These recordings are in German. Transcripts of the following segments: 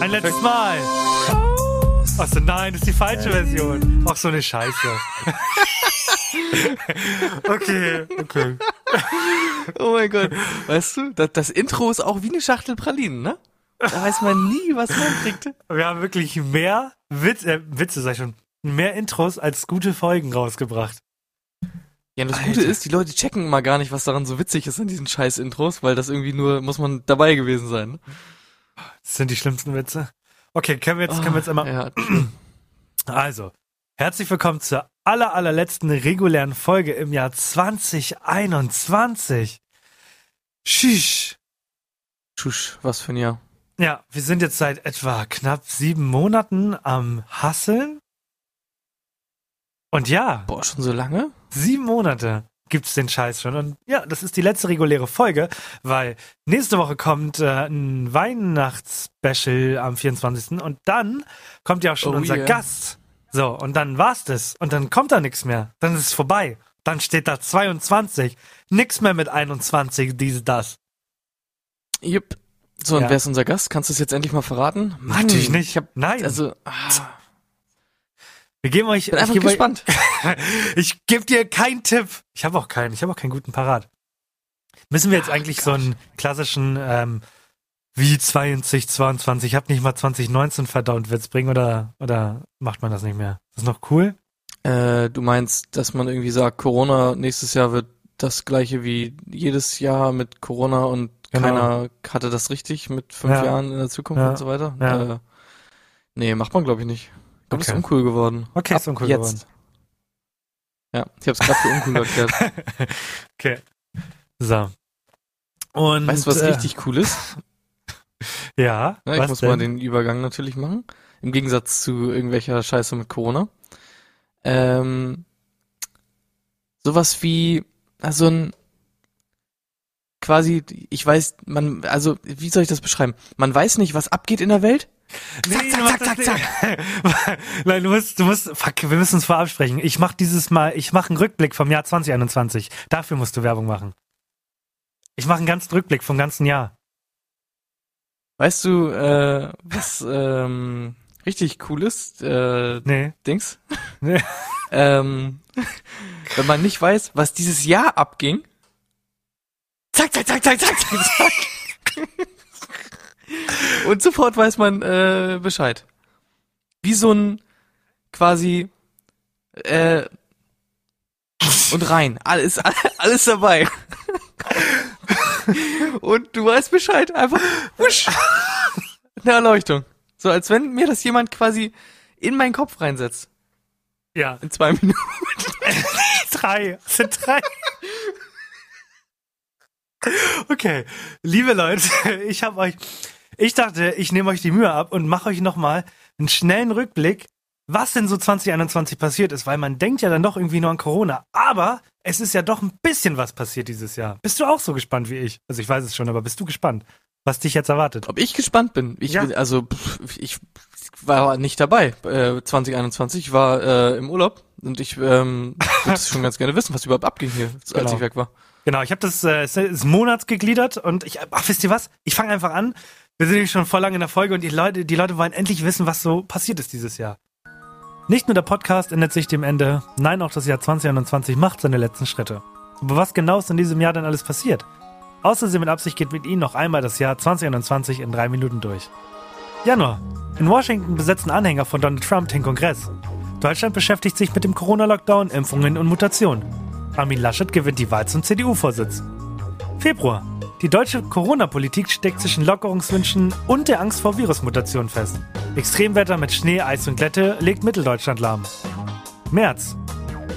Ein letztes Mal. Achso, nein, das ist die falsche Version. Ach, so eine Scheiße. okay, okay. Oh mein Gott. Weißt du, das, das Intro ist auch wie eine Schachtel Pralinen, ne? Da weiß man nie, was man kriegt. Wir haben wirklich mehr Witz, äh, Witze, sag ich schon, mehr Intros als gute Folgen rausgebracht. Ja, und das Gute ist, die Leute checken immer gar nicht, was daran so witzig ist an diesen scheiß Intros, weil das irgendwie nur, muss man dabei gewesen sein. Das sind die schlimmsten Witze. Okay, können wir jetzt, können wir jetzt immer. Ja, Also, herzlich willkommen zur aller, allerletzten regulären Folge im Jahr 2021. Schisch. Schusch, was für ein Jahr. Ja, wir sind jetzt seit etwa knapp sieben Monaten am Hasseln. Und ja, Boah, schon so lange? sieben Monate gibt's den Scheiß schon. Und ja, das ist die letzte reguläre Folge, weil nächste Woche kommt äh, ein Weihnachtsspecial am 24. Und dann kommt ja auch schon Oh unser yeah. Gast. So, und dann war's das. Und dann kommt da nichts mehr. Dann ist es vorbei. Dann steht da 22. Nix mehr mit 21, diese, das. Jupp. So, und Ja. wer ist unser Gast? Kannst du es jetzt endlich mal verraten? Mann, Natürlich nicht. Ich hab, Nein. also, ah, Wir geben euch. bin ich einfach euch- gespannt. ich gebe dir keinen Tipp. Ich habe auch keinen. Ich habe auch keinen guten Parat. Müssen wir jetzt Ach eigentlich Gott. so einen klassischen ähm, wie 2022, ich habe nicht mal 2019 verdammt Witz bringen oder oder macht man das nicht mehr? Ist das noch cool? Äh, du meinst, dass man irgendwie sagt, Corona nächstes Jahr wird das gleiche wie jedes Jahr mit Corona und Genau. keiner hatte das richtig mit fünf Ja. Jahren in der Zukunft Ja. und so weiter? Ja. Äh, nee, macht man glaube ich nicht. Das Okay. ist uncool geworden. Okay, Ab ist uncool jetzt. geworden. Ja, ich habe es gerade für uncool erklärt. okay. So. Und Weißt du, was äh, richtig cool ist? Ja, Ja, ich muss denn? mal den Übergang natürlich machen. Im Gegensatz zu irgendwelcher Scheiße mit Corona. Ähm, sowas wie, also ein, quasi, ich weiß, man, also, wie soll ich das beschreiben? Man weiß nicht, was abgeht in der Welt. Nee, zack, zack, das zack, nicht. Nein, du musst, du musst, fuck, wir müssen uns vorab sprechen. Ich mach dieses Mal, ich mache einen Rückblick vom Jahr 2021. Dafür musst du Werbung machen. Ich mache einen ganzen Rückblick vom ganzen Jahr. Weißt du, äh, was, ähm, richtig cool ist, äh, Nee. Dings? Nee. ähm, wenn man nicht weiß, was dieses Jahr abging. Zack, zack, zack, zack, zack, zack, zack. Und sofort weiß man äh, Bescheid. Wie so ein quasi äh, und rein. Alles, alles dabei. Und du weißt Bescheid. Einfach wusch. Eine Erleuchtung. So als wenn mir das jemand quasi in meinen Kopf reinsetzt. Ja. In zwei Minuten. Drei. Es sind drei. Okay, liebe Leute, ich habe euch, ich dachte, ich nehme euch die Mühe ab und mache euch nochmal einen schnellen Rückblick, was denn so 2021 passiert ist, weil man denkt ja dann doch irgendwie nur an Corona, aber es ist ja doch ein bisschen was passiert dieses Jahr. Bist du auch so gespannt wie ich? Also ich weiß es schon, aber bist du gespannt, was dich jetzt erwartet? Ob ich gespannt bin? Ich Ja. bin, also ich war nicht dabei. Äh, 2021 ich war äh, im Urlaub und ich ähm, würde schon ganz gerne wissen, was überhaupt abging hier, als Genau. ich weg war. Genau, ich habe das äh, ist Monats gegliedert und ich, ach, wisst ihr was? Ich fange einfach an. Wir sind nämlich schon voll lang in der Folge und die Leute, die Leute wollen endlich wissen, was so passiert ist dieses Jahr. Nicht nur der Podcast ändert sich dem Ende, nein, auch das Jahr 2021 macht seine letzten Schritte. Aber was genau ist in diesem Jahr denn alles passiert? Außersehen mit Absicht geht mit Ihnen noch einmal das Jahr 2021 in drei Minuten durch. Januar. In Washington besetzen Anhänger von Donald Trump den Kongress. Deutschland beschäftigt sich mit dem Corona-Lockdown, Impfungen und Mutationen. Armin Laschet gewinnt die Wahl zum CDU-Vorsitz. Februar. Die deutsche Corona-Politik steckt zwischen Lockerungswünschen und der Angst vor Virusmutationen fest. Extremwetter mit Schnee, Eis und Glätte legt Mitteldeutschland lahm. März.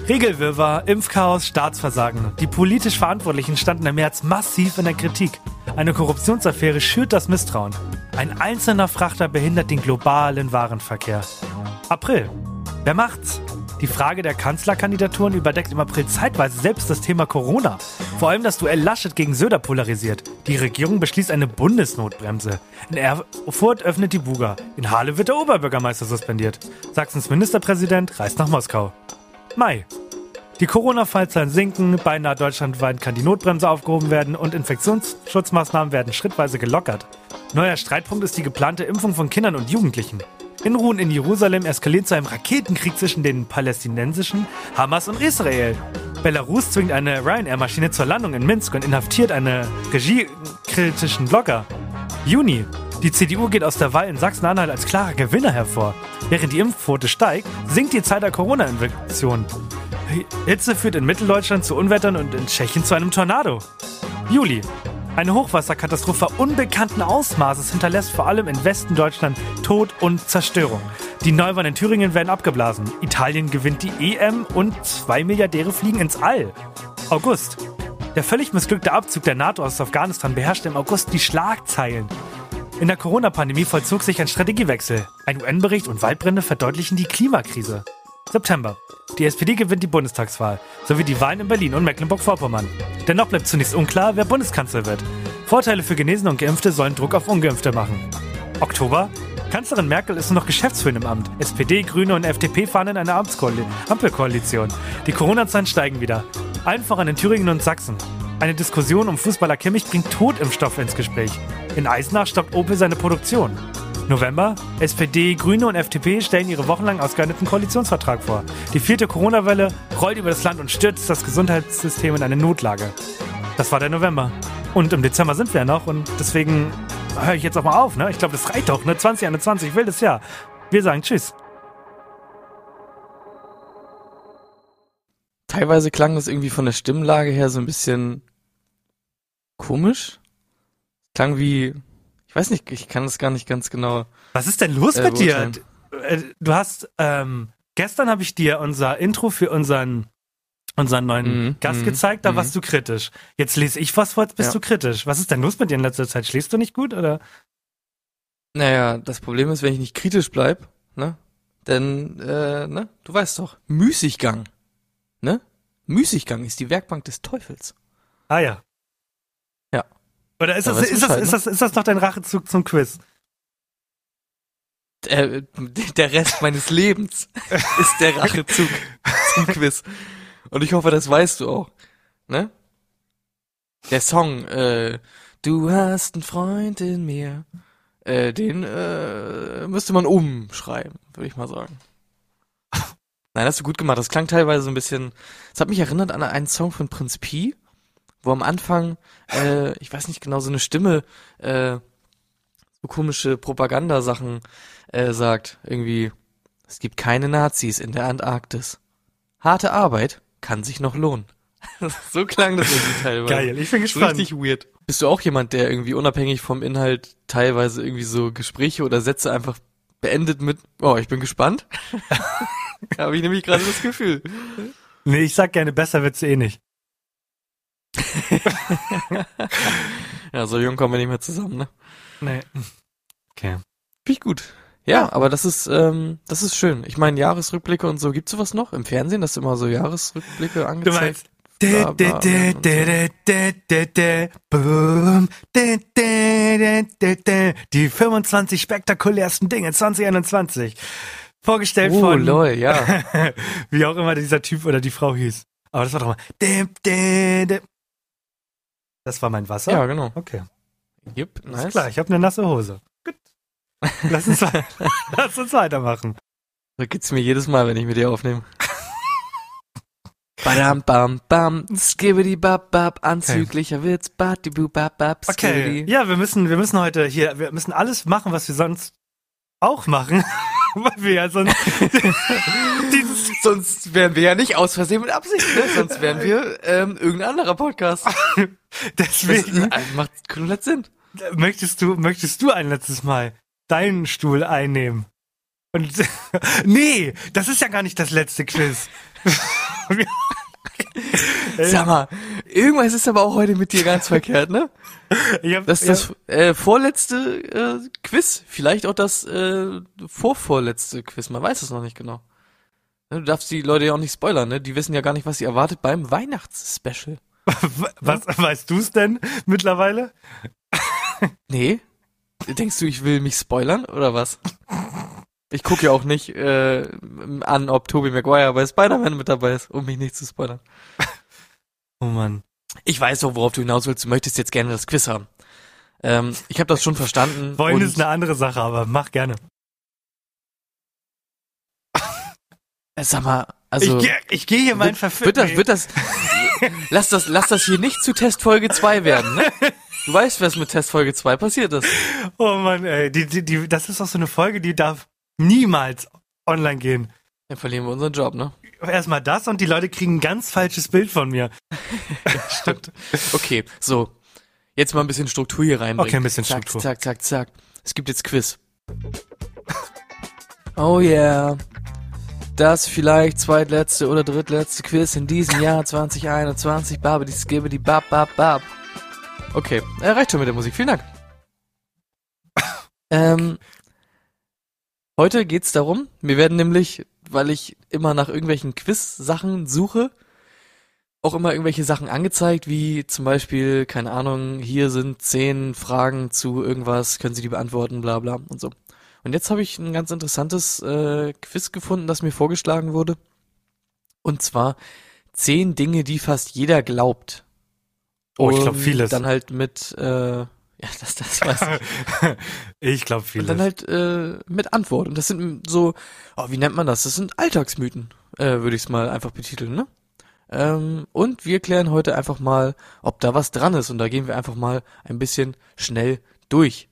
Regelwirrwarr, Impfchaos, Staatsversagen. Die politisch Verantwortlichen standen im März massiv in der Kritik. Eine Korruptionsaffäre schürt das Misstrauen. Ein einzelner Frachter behindert den globalen Warenverkehr. April. Wer macht's? Die Frage der Kanzlerkandidaturen überdeckt im April zeitweise selbst das Thema Corona. Vor allem das Duell Laschet gegen Söder polarisiert. Die Regierung beschließt eine Bundesnotbremse. In Erfurt öffnet die Buga. In Halle wird der Oberbürgermeister suspendiert. Sachsens Ministerpräsident reist nach Moskau. Mai. Die Corona-Fallzahlen sinken, beinahe deutschlandweit kann die Notbremse aufgehoben werden und Infektionsschutzmaßnahmen werden schrittweise gelockert. Neuer Streitpunkt ist die geplante Impfung von Kindern und Jugendlichen. Unruhen in Jerusalem eskalieren zu einem Raketenkrieg zwischen den palästinensischen Hamas und Israel. Belarus zwingt eine Ryanair-Maschine zur Landung in Minsk und inhaftiert einen regiekritischen Blogger. Juni. Die CDU geht aus der Wahl in Sachsen-Anhalt als klarer Gewinner hervor. Während die Impfquote steigt, sinkt die Zahl der Corona-Infektionen. Hitze führt in Mitteldeutschland zu Unwettern und in Tschechien zu einem Tornado. Juli. Eine Hochwasserkatastrophe unbekannten Ausmaßes hinterlässt vor allem im Westen Deutschland Tod und Zerstörung. Die Neuwahlen in Thüringen werden abgeblasen. Italien gewinnt die EM und zwei Milliardäre fliegen ins All. August. Der völlig missglückte Abzug der NATO aus Afghanistan beherrschte im August die Schlagzeilen. In der Corona-Pandemie vollzog sich ein Strategiewechsel. Ein UN-Bericht und Waldbrände verdeutlichen die Klimakrise. September. Die SPD gewinnt die Bundestagswahl, sowie die Wahlen in Berlin und Mecklenburg-Vorpommern. Dennoch bleibt zunächst unklar, wer Bundeskanzler wird. Vorteile für Genesene und Geimpfte sollen Druck auf Ungeimpfte machen. Oktober. Kanzlerin Merkel ist nur noch geschäftsführend im Amt. SPD, Grüne und FDP fahren in eine Ampelkoalition. Die Corona-Zahlen steigen wieder. Allen voran in Thüringen und Sachsen. Eine Diskussion um Fußballer Kimmich bringt Totimpfstoffe ins Gespräch. In Eisenach stoppt Opel seine Produktion. November. SPD, Grüne und FDP stellen ihre wochenlang ausgehandelten Koalitionsvertrag vor. Die vierte Corona-Welle rollt über das Land und stürzt das Gesundheitssystem in eine Notlage. Das war der November. Und im Dezember sind wir ja noch und deswegen höre ich jetzt auch mal auf. Ne? Ich glaube, das reicht doch. Ne? 2021, wildes Jahr. Wir sagen Tschüss. Teilweise klang das irgendwie von der Stimmlage her so ein bisschen komisch. Klang wie, weiß nicht, ich kann das gar nicht ganz genau. Was ist denn los Äh, mit dir? Äh, Du hast, ähm, gestern habe ich dir unser Intro für unseren, unseren neuen Mhm, Gast mhm, gezeigt, da mhm. warst du kritisch. Jetzt lese ich was vor, jetzt bist Ja. du kritisch. Was ist denn los mit dir in letzter Zeit? Schläfst du nicht gut oder? Naja, das Problem ist, wenn ich nicht kritisch bleib, ne, dann, äh, ne, du weißt doch, Müßiggang, ne? Müßiggang ist die Werkbank des Teufels. Ah ja. Ja. Oder ist Da das, ist das, ist das, ist das noch dein Rachezug zum Quiz? Äh, der Rest meines Lebens ist der Rachezug zum Quiz. Und ich hoffe, das weißt du auch, ne? Der Song, äh, du hast einen Freund in mir, äh, den, äh, müsste man umschreiben, würde ich mal sagen. Nein, hast du gut gemacht. Das klang teilweise so ein bisschen, es hat mich erinnert an einen Song von Prinz Pi, wo am Anfang, äh, ich weiß nicht genau, so eine Stimme, äh, so komische Propagandasachen äh, sagt. Irgendwie, es gibt keine Nazis in der Antarktis. Harte Arbeit kann sich noch lohnen. so klang das irgendwie teilweise. Geil, ich bin gespannt. richtig weird. Bist du auch jemand, der irgendwie unabhängig vom Inhalt teilweise irgendwie so Gespräche oder Sätze einfach beendet mit, oh, ich bin gespannt? Habe ich nämlich gerade das Gefühl. Nee, ich sag gerne, besser wird's eh nicht. Ja, so jung kommen wir nicht mehr zusammen, ne? Nee. Okay. Finde ich gut. Ja, aber das ist, ähm, das ist schön. Ich meine, Jahresrückblicke und so, gibt's sowas noch im Fernsehen, dass immer so Jahresrückblicke angezeigt? Die 25 spektakulärsten Dinge 2021. Vorgestellt Oh, von, lol, ja. wie auch immer dieser Typ oder die Frau hieß. Aber das war doch mal. Das war mein Wasser? Ja, genau. Okay. Yep, nice. klar, ich habe eine nasse Hose. Gut. Lass uns, lass uns weitermachen. So geht's mir jedes Mal, wenn ich mit dir aufnehme. Badam, bam, bam, skibbidi bab, bab, anzüglicher Witz, badibu, bab, bab, Okay. skibbidi. Ja, wir müssen, wir müssen heute hier, wir müssen alles machen, was wir sonst auch machen. Wir ja sonst Sonst wären wir ja nicht aus Versehen mit Absicht, ne? Sonst wären wir ähm, irgendein anderer Podcast. Das deswegen ist, macht komplett Sinn. möchtest du, möchtest du ein letztes Mal deinen Stuhl einnehmen? Und nee, das ist ja gar nicht das letzte Quiz. Sag mal, irgendwas ist aber auch heute mit dir ganz verkehrt, ne? Ich hab, Das ist das äh, vorletzte äh, Quiz, vielleicht auch das äh, vorvorletzte Quiz, man weiß es noch nicht genau. Du darfst die Leute ja auch nicht spoilern, ne? Die wissen ja gar nicht, was sie erwartet beim Weihnachtsspecial. was weißt du es denn mittlerweile? Nee? Denkst du, ich will mich spoilern oder was? Ich gucke ja auch nicht äh, an, ob Tobey Maguire bei Spider-Man mit dabei ist, um mich nicht zu spoilern. Oh Mann. Ich weiß doch, worauf du hinaus willst. Du möchtest jetzt gerne das Quiz haben. Ähm, ich habe das schon verstanden. Wollen ist eine andere Sache, aber mach gerne. Äh, Sag mal, also ich gehe ich geh hier mein wird, Verfilm. wird das, wird das, lass das, lass das hier nicht zu Testfolge 2 werden, ne? Du weißt, was mit Testfolge 2 passiert ist. Oh Mann, ey, die, die, die, das ist doch so eine Folge, die darf niemals online gehen. Dann verlieren wir unseren Job, ne? Erstmal das und die Leute kriegen ein ganz falsches Bild von mir. Stimmt. Okay, so. Jetzt mal ein bisschen Struktur hier reinbringen. Okay, ein bisschen zack, Struktur. Zack, zack, zack. Es gibt jetzt Quiz. Oh yeah. Das vielleicht zweitletzte oder drittletzte Quiz in diesem Jahr 2021. Babidi skibbidi bab bab bab. Okay, äh, reicht schon mit der Musik. Vielen Dank. ähm, heute geht's darum, wir werden nämlich, weil ich immer nach irgendwelchen Quiz-Sachen suche, auch immer irgendwelche Sachen angezeigt, wie zum Beispiel, keine Ahnung, hier sind zehn Fragen zu irgendwas, können Sie die beantworten, bla bla und so. Und jetzt habe ich ein ganz interessantes äh, Quiz gefunden, das mir vorgeschlagen wurde. Und zwar zehn Dinge, die fast jeder glaubt. Oh, ich glaub, Und vieles. Dann halt mit, äh, ja, das, das weiß ich. ich glaube Und vieles. dann halt äh, mit Antwort. Und das sind so, oh, wie nennt man das? Das sind Alltagsmythen, äh, würde ich es mal einfach betiteln, ne? Ähm, und wir klären heute einfach mal, ob da was dran ist. Und da gehen wir einfach mal ein bisschen schnell durch.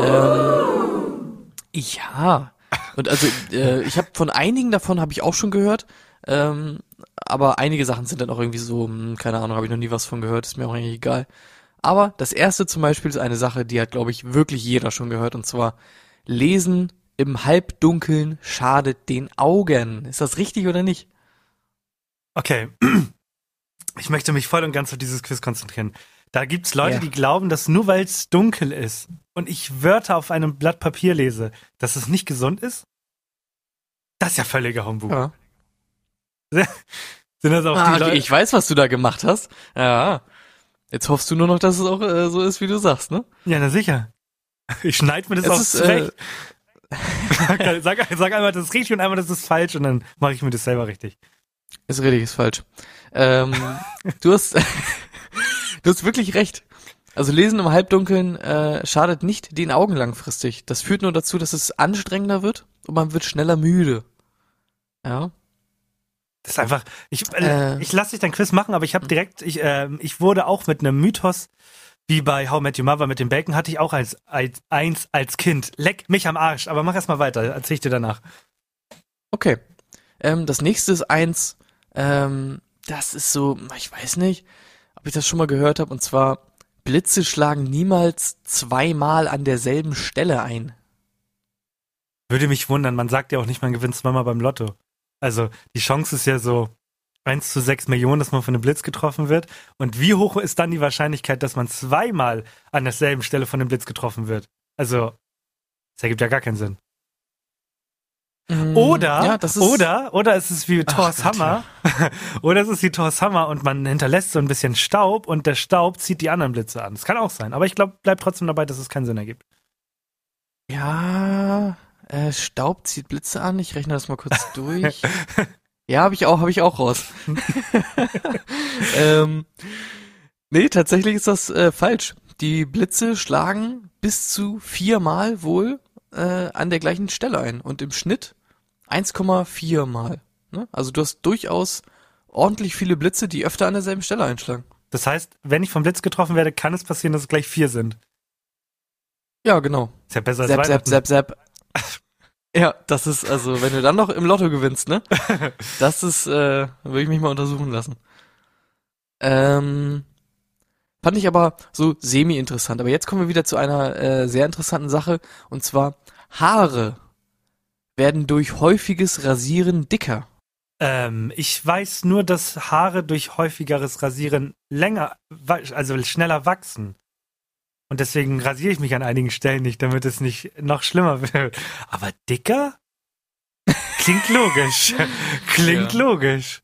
Ähm, ja. Und also, äh, ich habe von einigen davon habe ich auch schon gehört. Ähm, aber einige Sachen sind dann auch irgendwie so, hm, keine Ahnung, habe ich noch nie was von gehört, ist mir auch eigentlich egal. Aber das erste zum Beispiel ist eine Sache, die hat, glaube ich, wirklich jeder schon gehört, und zwar Lesen im Halbdunkeln schadet den Augen. Ist das richtig oder nicht? Okay. Ich möchte mich voll und ganz auf dieses Quiz konzentrieren. Da gibt's Leute, Ja. die glauben, dass nur weil es dunkel ist und ich Wörter auf einem Blatt Papier lese, dass es nicht gesund ist? Das ist ja völliger Humbug. Ja. Sind das auch Ah, die Leute? ich weiß, was du da gemacht hast. Ja. Jetzt hoffst du nur noch, dass es auch äh, so ist, wie du sagst, ne? Ja, na sicher. Ich schneid mir das Es auch ist, zurecht. sag, sag einmal, das ist richtig und einmal, das ist falsch und dann mache ich mir das selber richtig. Ist richtig, ist falsch. Ähm, du hast, du hast wirklich recht. Also Lesen im Halbdunkeln äh, schadet nicht den Augen langfristig. Das führt nur dazu, dass es anstrengender wird und man wird schneller müde. Ja. Das ist einfach, ich, Äh. äh, ich lasse dich dein Quiz machen, aber ich habe direkt, ich, äh, ich wurde auch mit einem Mythos, wie bei How Met Your Mother mit dem Bacon, hatte ich auch als, als eins als Kind. Leck mich am Arsch, aber mach erst mal weiter, erzähl ich dir danach. Okay. Ähm, das nächste ist eins, ähm, das ist so, ich weiß nicht, ob ich das schon mal gehört habe, und zwar Blitze schlagen niemals zweimal an derselben Stelle ein. Würde mich wundern, man sagt ja auch nicht, man gewinnt zweimal beim Lotto. Also, die Chance ist ja so 1 zu 6 Millionen, dass man von einem Blitz getroffen wird. Und wie hoch ist dann die Wahrscheinlichkeit, dass man zweimal an derselben Stelle von einem Blitz getroffen wird? Also, das ergibt ja gar keinen Sinn. Oder, Mm, ja, ist, oder, oder es ist wie Thors Hammer. oder es ist wie Thors Hammer und man hinterlässt so ein bisschen Staub und der Staub zieht die anderen Blitze an. Das kann auch sein. Aber ich glaube, bleib trotzdem dabei, dass es keinen Sinn ergibt. Ja, äh, Staub zieht Blitze an. Ich rechne das mal kurz durch. ja, habe ich auch, habe ich auch raus. ähm, nee, tatsächlich ist das äh, falsch. Die Blitze schlagen bis zu viermal wohl äh, an der gleichen Stelle ein und im Schnitt 1,4 Mal. Ne? Also du hast durchaus ordentlich viele Blitze, die öfter an derselben Stelle einschlagen. Das heißt, wenn ich vom Blitz getroffen werde, kann es passieren, dass es gleich vier sind. Ja, genau. Ist ja besser als Sepp, Sepp. Sepp, Sepp. Ja, das ist, also, wenn du dann noch im Lotto gewinnst, ne? Das ist, äh, würde ich mich mal untersuchen lassen. Ähm, fand ich aber so semi-interessant. Aber jetzt kommen wir wieder zu einer äh, sehr interessanten Sache. Und zwar, Haare werden durch häufiges Rasieren dicker. Ähm, ich weiß nur, dass Haare durch häufigeres Rasieren länger, also schneller wachsen. Und deswegen rasiere ich mich an einigen Stellen nicht, damit es nicht noch schlimmer wird. Aber dicker? Klingt logisch. Klingt Ja. logisch.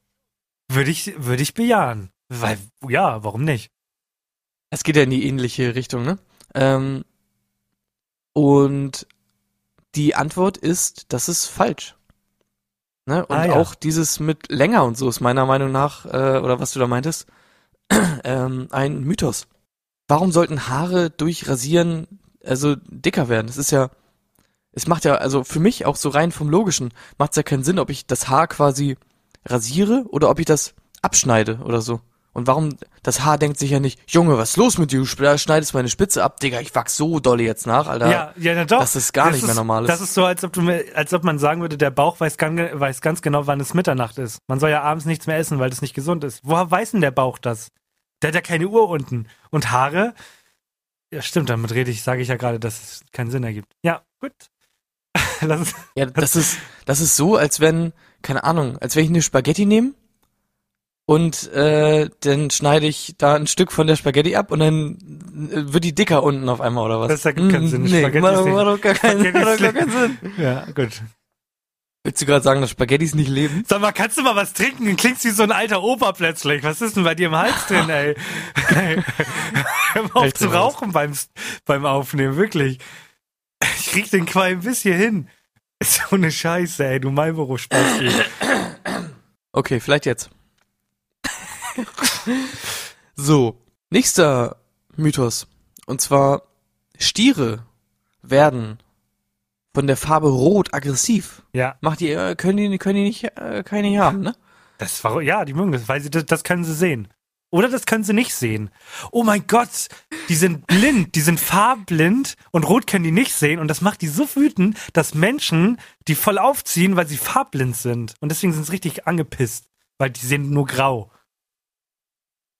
Würde ich, würde ich bejahen. Weil, ja, warum nicht? Es geht ja in die ähnliche Richtung, ne? Ähm, und die Antwort ist, das ist falsch. Ne? Und Ah, ja. auch dieses mit länger und so ist meiner Meinung nach, äh, oder was du da meintest, ähm, ein Mythos. Warum sollten Haare durch Rasieren also dicker werden? Das ist ja, es macht ja, also für mich auch so rein vom Logischen, macht es ja keinen Sinn, ob ich das Haar quasi rasiere oder ob ich das abschneide oder so. Und warum, das Haar denkt sich ja nicht, Junge, was ist los mit dir? Du schneidest meine Spitze ab, Digga, ich wachs so dolle jetzt nach, Alter. Ja, ja, na doch. Das ist gar Das nicht ist, mehr normal. Das ist so, als ob, du, mir- als ob man sagen würde, der Bauch weiß ganz, weiß ganz genau, wann es Mitternacht ist. Man soll ja abends nichts mehr essen, weil das nicht gesund ist. Woher weiß denn der Bauch das? Der hat ja keine Uhr unten. Und Haare? Ja, stimmt, damit rede ich, sage ich ja gerade, dass es keinen Sinn ergibt. Ja, gut. Lass. Ja, das ist, das ist so, als wenn, keine Ahnung, als wenn ich eine Spaghetti nehme und äh, dann schneide ich da ein Stück von der Spaghetti ab und dann äh, wird die dicker unten auf einmal oder was? Das ergibt keinen Sinn. Nee, Spaghetti macht doch gar keinen Sinn. Ja, gut. Willst du gerade sagen, dass Spaghettis nicht leben? Sag mal, kannst du mal was trinken? Du klingst wie so ein alter Opa plötzlich. Was ist denn bei dir im Hals drin, ey? Hör auf zu rauchen beim, beim Aufnehmen, wirklich. Ich krieg den Qualm bis hier hin. Ist so eine Scheiße, ey, du Marlboro-Spasti. Okay, vielleicht jetzt. so, nächster Mythos. Und zwar, Stiere werden von der Farbe Rot aggressiv. Ja, Macht die, äh, können die, können die nicht, äh, keine haben, ne? das war, ja, die mögen das, weil sie, das, das können sie sehen. Oder das können sie nicht sehen. Oh mein Gott, die sind blind, die sind farbblind und rot können die nicht sehen und das macht die so wütend, dass Menschen die voll aufziehen, weil sie farbblind sind. Und deswegen sind sie richtig angepisst, weil die sehen nur grau.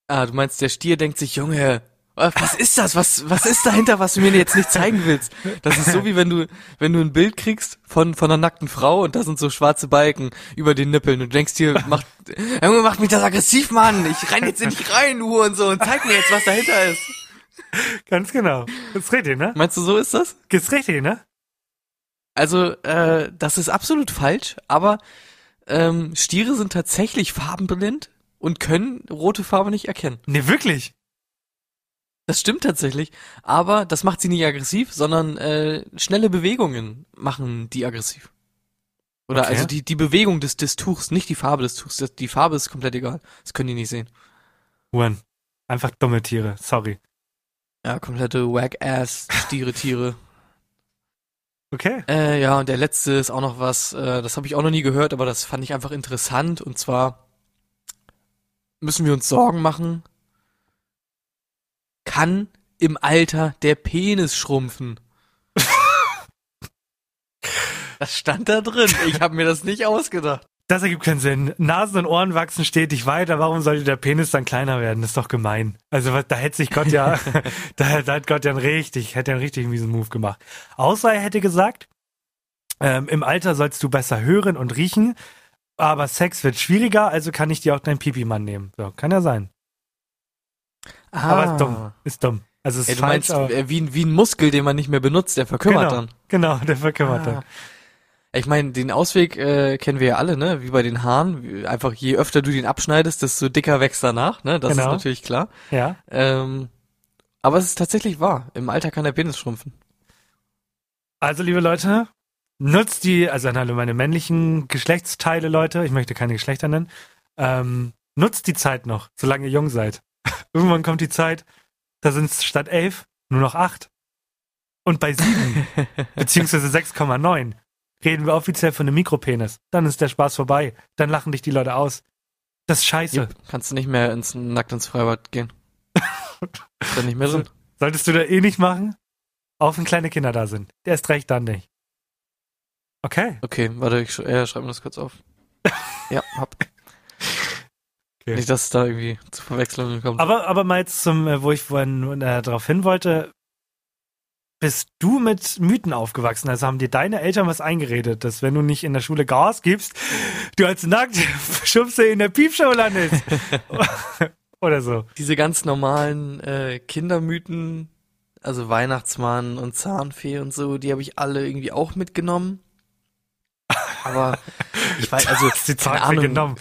Ah, du meinst, der Stier denkt sich, Junge, was ist das? Was, was ist dahinter, was du mir jetzt nicht zeigen willst? Das ist so wie wenn du, wenn du ein Bild kriegst von, von einer nackten Frau und da sind so schwarze Balken über den Nippeln und denkst dir, macht, Junge, macht mich das aggressiv, Mann. Ich renn jetzt in dich rein, du und so und zeig mir jetzt, was dahinter ist. Ganz genau. Ist richtig, ne? Meinst du, so ist das? Ist richtig, ne? Also, äh, das ist absolut falsch, aber ähm, Stiere sind tatsächlich farbenblind und können rote Farbe nicht erkennen. Ne, wirklich. Das stimmt tatsächlich, aber das macht sie nicht aggressiv, sondern äh, schnelle Bewegungen machen die aggressiv. Oder Okay. also die, die Bewegung des, des Tuchs, nicht die Farbe des Tuchs. Das, die Farbe ist komplett egal. Das können die nicht sehen. Huren. Einfach dumme Tiere, sorry. Ja, komplette Whack-Ass, Stiere, Tiere. Okay. Äh, ja, und der letzte ist auch noch was, äh, das habe ich auch noch nie gehört, aber das fand ich einfach interessant. Und zwar müssen wir uns Sorgen machen, kann im Alter der Penis schrumpfen? das stand da drin. Ich habe mir das nicht ausgedacht. Das ergibt keinen Sinn. Nasen und Ohren wachsen stetig weiter. Warum sollte der Penis dann kleiner werden? Das ist doch gemein. Also was- da hätte sich Gott ja, da, da hat Gott ja einen richtig, hätte einen richtig miesen Move gemacht. Außer er hätte gesagt, ähm, im Alter sollst du besser hören und riechen, aber Sex wird schwieriger, also kann ich dir auch deinen Pipi-Mann nehmen. So, kann ja sein. Aber ist dumm. Ist dumm. Also ist Ah. Ey, du falsch, meinst, äh, wie, ein- wie ein Muskel, den man nicht mehr benutzt, der verkümmert genau, dann. genau, der verkümmert Ah. dann. Ich meine, den Ausweg äh, kennen wir ja alle, ne? Wie bei den Haaren. Einfach je öfter du den abschneidest, desto dicker wächst danach, ne? Das Genau. ist natürlich klar. Ja. Ähm, aber es ist tatsächlich wahr. Im Alter kann der Penis schrumpfen. Also, liebe Leute, nutzt die, also an alle meine männlichen Geschlechtsteile, Leute, ich möchte keine Geschlechter nennen, ähm, nutzt die Zeit noch, solange ihr jung seid. Irgendwann kommt die Zeit, da sind es statt elf nur noch acht. Und bei sieben, beziehungsweise 6,9, reden wir offiziell von einem Mikropenis. Dann ist der Spaß vorbei. Dann lachen dich die Leute aus. Das ist scheiße. Jupp, kannst du nicht mehr ins, nackt ins Freibad gehen. ist da nicht mehr drin. Solltest du da eh nicht machen, auch wenn kleine Kinder da sind. Der ist recht dann nicht. Okay. Okay, warte, ich sch äh, schreib mir das kurz auf. ja, hab. Okay. Nicht, dass es da irgendwie zu Verwechslungen kommt. Aber, aber mal jetzt zum, äh, wo ich vorhin äh, darauf hin wollte, bist du mit Mythen aufgewachsen? Also haben dir deine Eltern was eingeredet, dass wenn du nicht in der Schule Gas gibst, du als nackt Schubse in der Piepshow landest? Oder so. Diese ganz normalen äh, Kindermythen, also Weihnachtsmann und Zahnfee und so, die habe ich alle irgendwie auch mitgenommen. Aber ich weiß, also hast die keine Ahnung. genommen.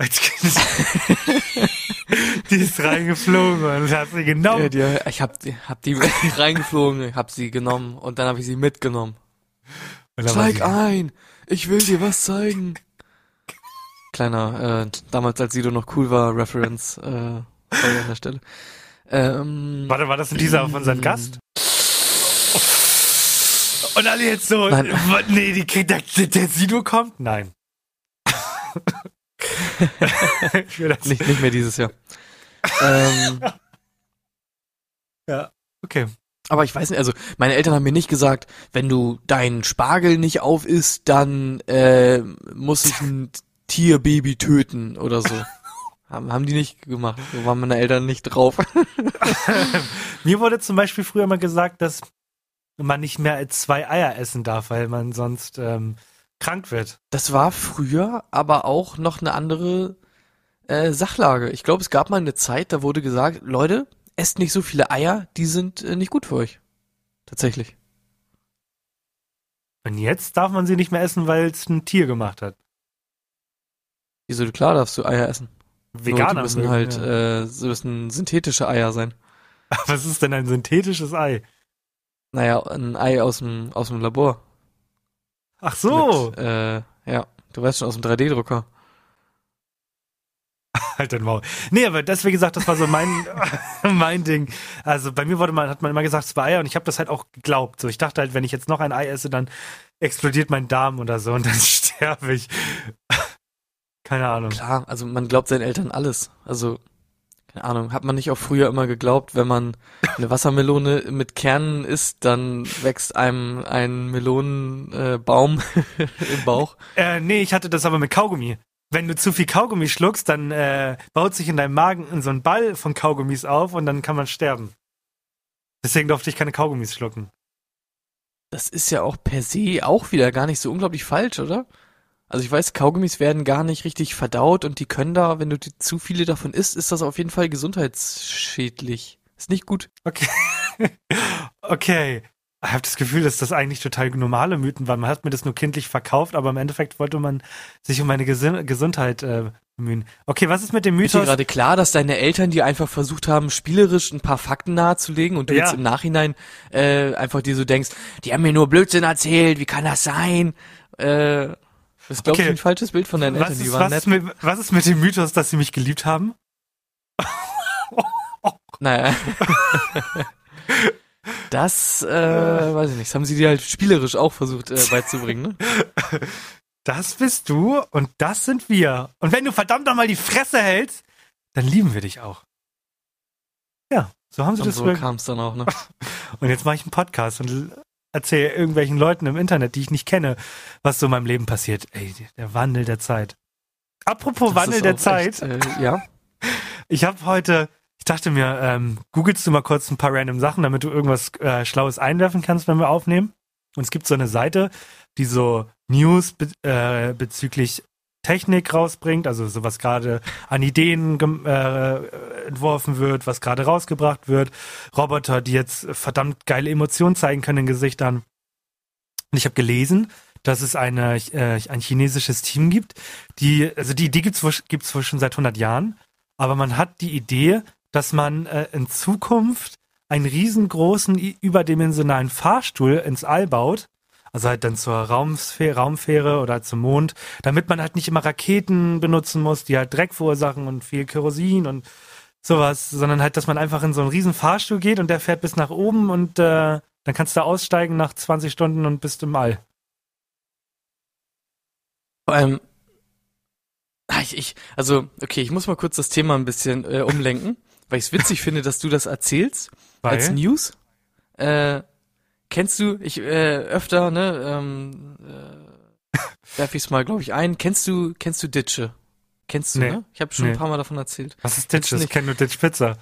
Die ist reingeflogen und hast sie genommen. Ja, die, ich hab, die- hab die reingeflogen, hab sie genommen und dann habe ich sie mitgenommen. Zeig sie- ein, ich will dir was zeigen. Kleiner, äh, damals als Sido noch cool war, Reference, äh, an der Stelle. Ähm, Warte, war das ein Teaser auf unseren Gast? Und alle jetzt so, Nein. nee, die der, der Sido kommt? Nein. ich will das nicht, nicht mehr dieses Jahr. ähm, Okay. aber ich weiß nicht, also meine Eltern haben mir nicht gesagt, wenn du deinen Spargel nicht auf isst, dann äh, muss ich ein Tierbaby töten oder so. haben, haben die nicht gemacht. So waren meine Eltern nicht drauf. Mir wurde zum Beispiel früher mal gesagt, dass man nicht mehr als zwei Eier essen darf, weil man sonst ähm, krank wird. Das war früher aber auch noch eine andere äh, Sachlage. Ich glaube, es gab mal eine Zeit, da wurde gesagt, Leute, esst nicht so viele Eier, die sind äh, nicht gut für euch. Tatsächlich. Und jetzt darf man sie nicht mehr essen, weil es ein Tier gemacht hat. Wieso, klar darfst du Eier essen. Nur Veganer die müssen halt, ja. äh, sie müssen synthetische Eier sein. Was ist denn ein synthetisches Ei? Naja, ein Ei aus dem, aus dem Labor. Ach so. Mit, äh, ja, du weißt schon, aus dem 3D-Drucker. Halt dein Maul. Nee, aber das, wie gesagt, das war so mein, mein Ding. Also bei mir wurde man, hat man immer gesagt, zwei Eier und ich habe das halt auch geglaubt. So, ich dachte halt, wenn ich jetzt noch ein Ei esse, dann explodiert mein Darm oder so und dann sterbe ich. Keine Ahnung. Klar, also man glaubt seinen Eltern alles. Also, keine Ahnung, hat man nicht auch früher immer geglaubt, wenn man eine Wassermelone mit Kernen isst, dann wächst einem ein Melonenbaum äh, im Bauch. Äh, nee, ich hatte das aber mit Kaugummi. Wenn du zu viel Kaugummi schluckst, dann äh, baut sich in deinem Magen so ein Ball von Kaugummis auf und dann kann man sterben. Deswegen durfte ich keine Kaugummis schlucken. Das ist ja auch per se auch wieder gar nicht so unglaublich falsch, oder? Also ich weiß, Kaugummis werden gar nicht richtig verdaut und die können da, wenn du zu viele davon isst, ist das auf jeden Fall gesundheitsschädlich. Ist nicht gut. Okay. okay. Ich habe das Gefühl, dass das eigentlich total normale Mythen waren. Man hat mir das nur kindlich verkauft, aber im Endeffekt wollte man sich um meine Gesin Gesundheit äh, bemühen. Okay, was ist mit dem Ist dir Mythos? gerade klar, dass deine Eltern dir einfach versucht haben, spielerisch ein paar Fakten nahezulegen und du Ja. jetzt im Nachhinein äh, einfach dir so denkst, die haben mir nur Blödsinn erzählt, wie kann das sein? Äh, das ist, glaube Okay. ich, ein falsches Bild von deinen Was Eltern, die ist, waren was, nett. ist mit, was ist mit dem Mythos, dass sie mich geliebt haben? Naja. Das, äh, weiß ich nicht, das haben sie dir halt spielerisch auch versucht äh, beizubringen, ne? Das bist du und das sind wir. Und wenn du verdammt nochmal die Fresse hältst, dann lieben wir dich auch. Ja, so haben sie Und das so kam es dann auch, ne? Und jetzt mache ich einen Podcast und erzähle irgendwelchen Leuten im Internet, die ich nicht kenne, was so in meinem Leben passiert. Ey, der Wandel der Zeit. Apropos Das Wandel der Zeit. Echt, äh, ja. Ich habe heute, ich dachte mir, ähm, googelst du mal kurz ein paar random Sachen, damit du irgendwas äh, Schlaues einwerfen kannst, wenn wir aufnehmen. Und es gibt so eine Seite, die so News be äh, bezüglich Technik rausbringt, also so was gerade an Ideen äh, entworfen wird, was gerade rausgebracht wird, Roboter, die jetzt verdammt geile Emotionen zeigen können in Gesichtern. Und ich habe gelesen, dass es eine, äh, ein chinesisches Team gibt, die, also die Idee gibt's gibt's wohl schon seit 100 Jahren, aber man hat die Idee, dass man äh, in Zukunft einen riesengroßen, überdimensionalen Fahrstuhl ins All baut, also halt dann zur Raumsphäre, Raumfähre oder zum Mond, damit man halt nicht immer Raketen benutzen muss, die halt Dreck verursachen und viel Kerosin und sowas, sondern halt, dass man einfach in so einen riesen Fahrstuhl geht und der fährt bis nach oben und äh, dann kannst du aussteigen nach 20 Stunden und bist im All. Vor allem, ah, ich, ich, also, okay, ich muss mal kurz das Thema ein bisschen äh, umlenken, weil ich es witzig finde, dass du das erzählst als Weil, News. Äh, kennst du, ich äh, öfter, ne, ähm, äh, werf ich's mal, glaube ich, ein. Kennst du, kennst du Ditsche? Kennst du, Nee. ne? Ich habe schon Nee. ein paar Mal davon erzählt. was ist du Ich kenne nur Ditch Pizza.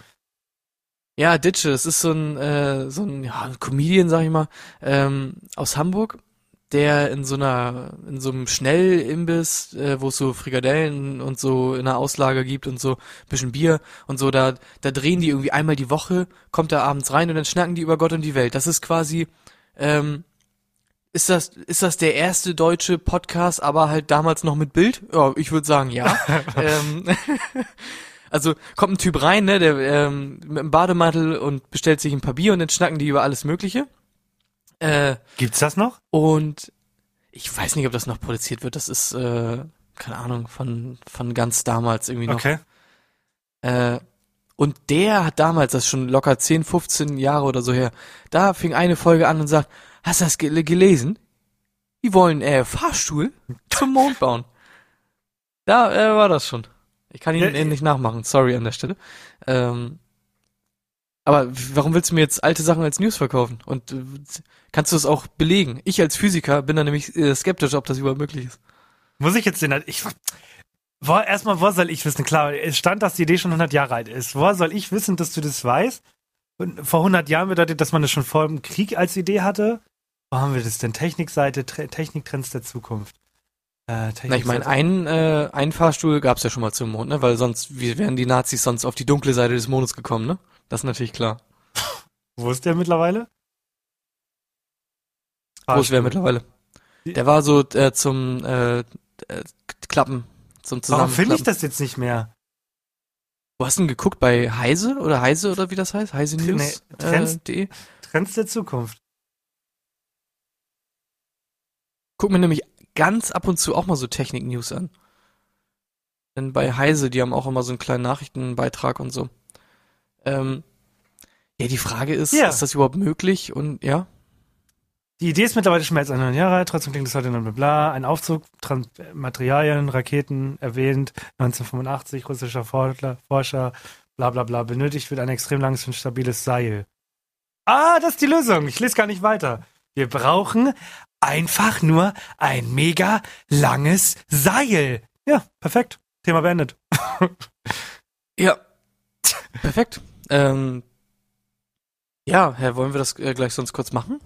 Ja, Ditsche, das ist so ein, äh, so ein, ja, ein Comedian, sag ich mal, ähm, aus Hamburg, der in so einer, in so einem Schnellimbiss, äh, wo es so Frikadellen und so in der Auslage gibt und so ein bisschen Bier und so, da, da drehen die irgendwie einmal die Woche, kommt er abends rein und dann schnacken die über Gott und die Welt. Das ist quasi, ähm, ist das, ist das der erste deutsche Podcast, aber halt damals noch mit Bild? Ja, ich würde sagen, ja. ähm, also kommt ein Typ rein, ne, der ähm, mit einem Bademantel und bestellt sich ein paar Bier und dann schnacken die über alles Mögliche. Äh, Gibt's das noch? und ich weiß nicht, ob das noch produziert wird. Das ist, äh, keine Ahnung, von, von ganz damals irgendwie noch. Okay. Äh, Und der hat damals, das ist schon locker 10, 15 Jahre oder so her, da fing eine Folge an und sagt, hast du das gel gelesen? Die wollen äh, Fahrstuhl zum Mond bauen. Da äh, war das schon. Ich kann ihn Ja, ja, nicht nachmachen, sorry an der Stelle. Ähm, aber warum willst du mir jetzt alte Sachen als News verkaufen? Und äh, kannst du es auch belegen? Ich als Physiker bin da nämlich äh, skeptisch, ob das überhaupt möglich ist. Muss ich jetzt den, ich, wo, erstmal, wo soll ich wissen? Klar, es stand, dass die Idee schon 100 Jahre alt ist. Woher soll ich wissen, dass du das weißt? Und vor 100 Jahren bedeutet, dass man das schon vor dem Krieg als Idee hatte. Wo haben wir das denn? Technikseite, Tre Techniktrends der Zukunft. Äh, Na, ich meine, einen, äh, einen Fahrstuhl gab's ja schon mal zum Mond, ne? Weil sonst, wie wären die Nazis sonst auf die dunkle Seite des Mondes gekommen, ne? Das ist natürlich klar. Wo ist der mittlerweile? Wo ist wer mittlerweile? Der war so äh, zum äh, äh, Klappen, zum Warum finde ich das jetzt nicht mehr? Wo hast du denn geguckt? Bei Heise oder Heise oder wie das heißt? Heise Nee, News? Trends- Äh, de? Trends der Zukunft. Guck mir nämlich ganz ab und zu auch mal so Technik-News an. Denn bei Heise, die haben auch immer so einen kleinen Nachrichtenbeitrag und so. Ähm, ja, die Frage ist, Ja. ist das überhaupt möglich? Und ja, Die Idee ist mittlerweile schon mehr als 100 Jahre alt, trotzdem klingt es heute noch bla bla. Ein Aufzug, Trans Materialien, Raketen erwähnt, 1985, russischer Forscher, Forscher, bla bla bla, benötigt wird ein extrem langes und stabiles Seil. Ah, das ist die Lösung. Ich lese gar nicht weiter. Wir brauchen einfach nur ein mega langes Seil. Ja, perfekt. Thema beendet. Ja. Perfekt. Ähm, ja, Herr, wollen wir das äh, gleich sonst kurz machen?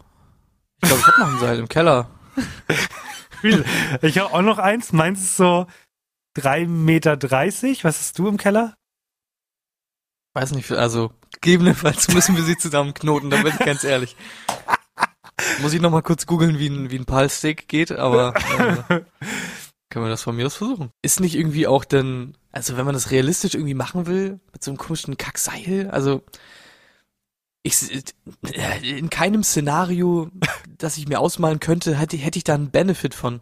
Ich glaube, ich habe noch ein Seil im Keller. Ich habe auch noch eins. Meins ist so 3,30 Meter. Was hast du im Keller? Weiß nicht, also gegebenenfalls müssen wir sie zusammenknoten, da bin ich ganz ehrlich. Muss ich noch mal kurz googeln, wie ein, wie ein Palsteak geht, aber äh, können wir das von mir aus versuchen. Ist nicht irgendwie auch denn, also wenn man das realistisch irgendwie machen will, mit so einem komischen Kackseil, also ich, äh, in keinem Szenario, das ich mir ausmalen könnte, hätte, hätte ich da einen Benefit von.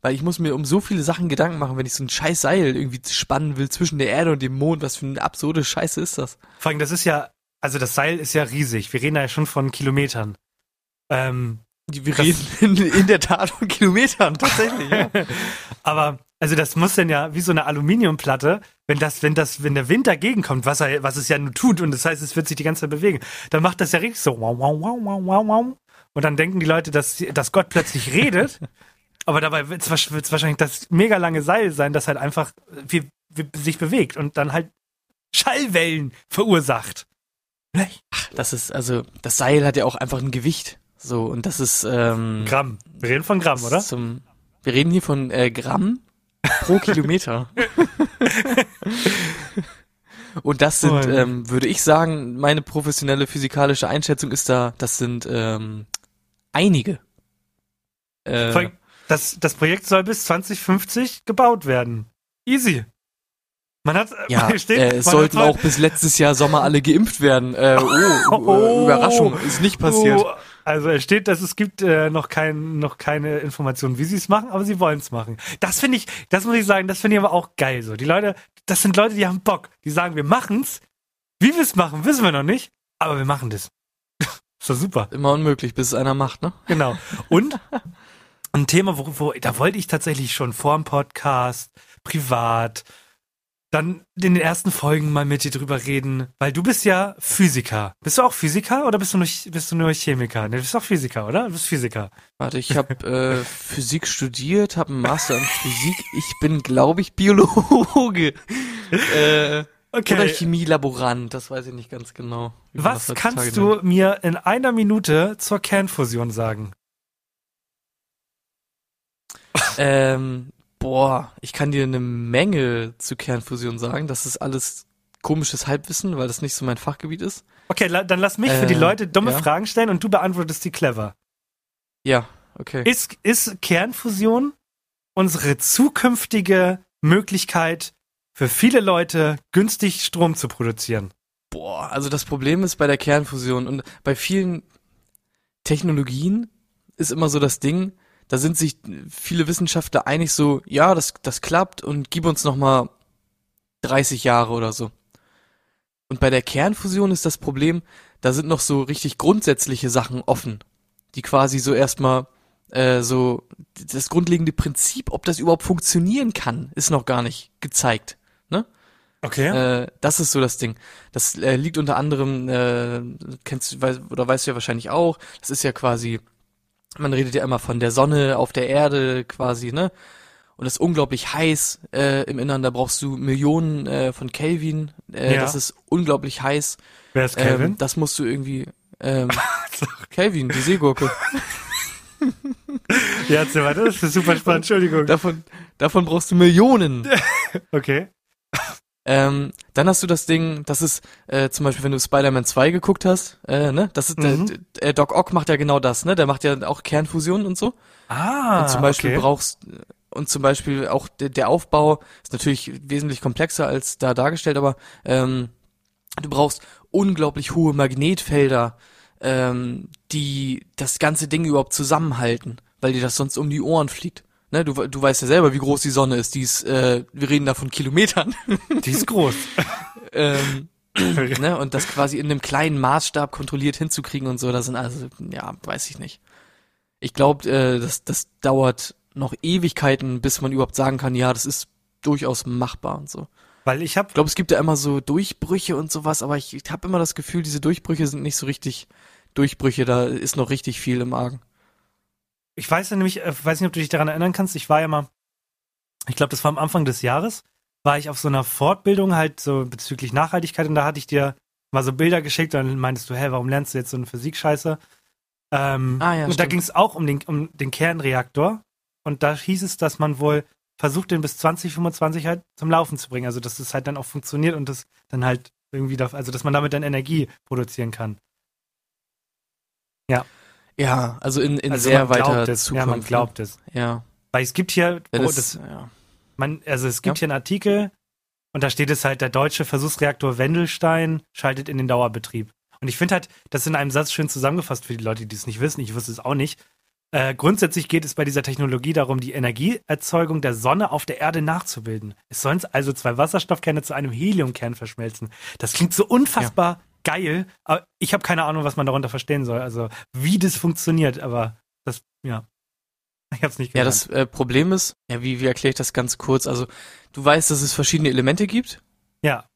Weil ich muss mir um so viele Sachen Gedanken machen, wenn ich so ein scheiß Seil irgendwie spannen will zwischen der Erde und dem Mond. Was für eine absurde Scheiße ist das? Vor allem, das ist ja, also das Seil ist ja riesig. Wir reden da ja schon von Kilometern. Ähm, Wir Das- reden in, in der Tat von Kilometern, tatsächlich, ja. aber, also das muss dann ja wie so eine Aluminiumplatte, wenn das, wenn das, wenn der Wind dagegen kommt, was er, was es ja nur tut, und das heißt, es wird sich die ganze Zeit bewegen, dann macht das ja richtig so, wow, wow, wow, wow, wow, wow. Und dann denken die Leute, dass, dass Gott plötzlich redet. Aber dabei wird es wahrscheinlich das mega lange Seil sein, das halt einfach wie, wie, sich bewegt und dann halt Schallwellen verursacht. Das ist, also, das Seil hat ja auch einfach ein Gewicht. So, und das ist, ähm. Gramm. Wir reden von Gramm, oder? Zum, wir reden hier von äh, Gramm pro Kilometer. und das sind, Oh, ähm, würde ich sagen, meine professionelle physikalische Einschätzung ist da, das sind ähm, einige. Äh, Das, das Projekt soll bis 2050 gebaut werden. Easy. Man hat, ja, hier steht, äh, es sollten auch bis letztes Jahr Sommer alle geimpft werden. Äh, oh, Oh. Überraschung, ist nicht passiert. Oh, also es steht, dass es gibt äh, noch, kein, noch keine Informationen, wie sie es machen, aber sie wollen es machen. Das finde ich, das muss ich sagen, das finde ich aber auch geil so. Die Leute, das sind Leute, die haben Bock. Die sagen, wir machen's. Wie wir es machen, wissen wir noch nicht, aber wir machen das. ist doch super. Immer unmöglich, bis es einer macht, ne? Genau. Und ein Thema, wo, wo da wollte ich tatsächlich schon vor dem Podcast, privat, dann in den ersten Folgen mal mit dir drüber reden, weil du bist ja Physiker. Bist du auch Physiker oder bist du nur, bist du nur Chemiker? Ne, du bist auch Physiker, oder? Du bist Physiker. Warte, ich habe äh, Physik studiert, habe einen Master in Physik. Ich bin, glaube ich, Biologe. äh, Okay. Oder Chemielaborant, das weiß ich nicht ganz genau. Was kannst nennt. du mir in einer Minute zur Kernfusion sagen? Ähm, boah, ich kann dir eine Menge zu Kernfusion sagen. Das ist alles komisches Halbwissen, weil das nicht so mein Fachgebiet ist. Okay, la- dann lass mich für die Äh, Leute dumme ja. Fragen stellen und du beantwortest die clever. Ja, okay. Ist, ist Kernfusion unsere zukünftige Möglichkeit für viele Leute günstig Strom zu produzieren? Boah, also das Problem ist bei der Kernfusion und bei vielen Technologien ist immer so das Ding, da sind sich viele Wissenschaftler einig so, ja, das, das klappt und gib uns noch mal 30 Jahre oder so. Und bei der Kernfusion ist das Problem, da sind noch so richtig grundsätzliche Sachen offen, die quasi so erstmal äh, so das grundlegende Prinzip, ob das überhaupt funktionieren kann, ist noch gar nicht gezeigt. Ne? Okay. Äh, das ist so das Ding. Das äh, liegt unter anderem, äh, kennst du weiß, oder weißt du ja wahrscheinlich auch, das ist ja quasi, man redet ja immer von der Sonne auf der Erde quasi, ne? Und das ist unglaublich heiß äh, im Innern, da brauchst du Millionen äh, von Kelvin. Äh, Ja. Das ist unglaublich heiß. Wer ist Calvin? Ähm, das musst du irgendwie. Ähm, Kelvin, die Seegurke. ja. Das ist super spannend. Entschuldigung. Davon, davon brauchst du Millionen. Okay. Ähm, dann hast du das Ding, das ist äh, zum Beispiel, wenn du Spider-Man 2 geguckt hast, äh, ne? Das ist Mhm. der, der Doc Ock macht ja genau das, ne? Der macht ja auch Kernfusion und so. Ah, und zum Beispiel okay. brauchst und zum Beispiel auch der, der Aufbau ist natürlich wesentlich komplexer als da dargestellt, aber ähm, du brauchst unglaublich hohe Magnetfelder, ähm, die das ganze Ding überhaupt zusammenhalten, weil dir das sonst um die Ohren fliegt. Ne, du, du weißt ja selber, wie groß die Sonne ist. Die ist, äh, wir reden da von Kilometern. Die ist groß. ähm, ne, und das quasi in einem kleinen Maßstab kontrolliert hinzukriegen und so, das sind also, ja, weiß ich nicht. Ich glaube, äh, das, das dauert noch Ewigkeiten, bis man überhaupt sagen kann, ja, das ist durchaus machbar und so. Weil ich habe Ich glaube, es gibt ja immer so Durchbrüche und sowas, aber ich, ich habe immer das Gefühl, diese Durchbrüche sind nicht so richtig Durchbrüche, da ist noch richtig viel im Argen. Ich weiß ja nämlich, äh, weiß nicht, ob du dich daran erinnern kannst, ich war ja mal, ich glaube, das war am Anfang des Jahres, war ich auf so einer Fortbildung halt so bezüglich Nachhaltigkeit und da hatte ich dir mal so Bilder geschickt und dann meintest du, hä, warum lernst du jetzt so eine Physikscheiße? Ähm, Ah, ja, und da stimmt. ging es auch um den, um den Kernreaktor und da hieß es, dass man wohl versucht, den bis 2025 halt zum Laufen zu bringen. Also, dass es halt dann auch funktioniert und das dann halt irgendwie, da, also, dass man damit dann Energie produzieren kann. Ja, also in, in also, sehr weiter es. Zukunft. Ja, man glaubt es. ne? Ja, Weil es gibt hier, ja oh, das, das, ja. man, also es gibt Ja. hier einen Artikel und da steht es halt, der deutsche Versuchsreaktor Wendelstein schaltet in den Dauerbetrieb. Und ich finde halt, das ist in einem Satz schön zusammengefasst für die Leute, die es nicht wissen. Ich wusste es auch nicht. Äh, grundsätzlich geht es bei dieser Technologie darum, die Energieerzeugung der Sonne auf der Erde nachzubilden. Es sollen also zwei Wasserstoffkerne zu einem Heliumkern verschmelzen. Das klingt so unfassbar geil, aber ich habe keine Ahnung, was man darunter verstehen soll. Also wie das funktioniert, aber das, ja. Ich hab's nicht Ja, gelernt. das äh, Problem ist, ja, wie, wie erkläre ich das ganz kurz? Also, du weißt, dass es verschiedene Elemente gibt, ja.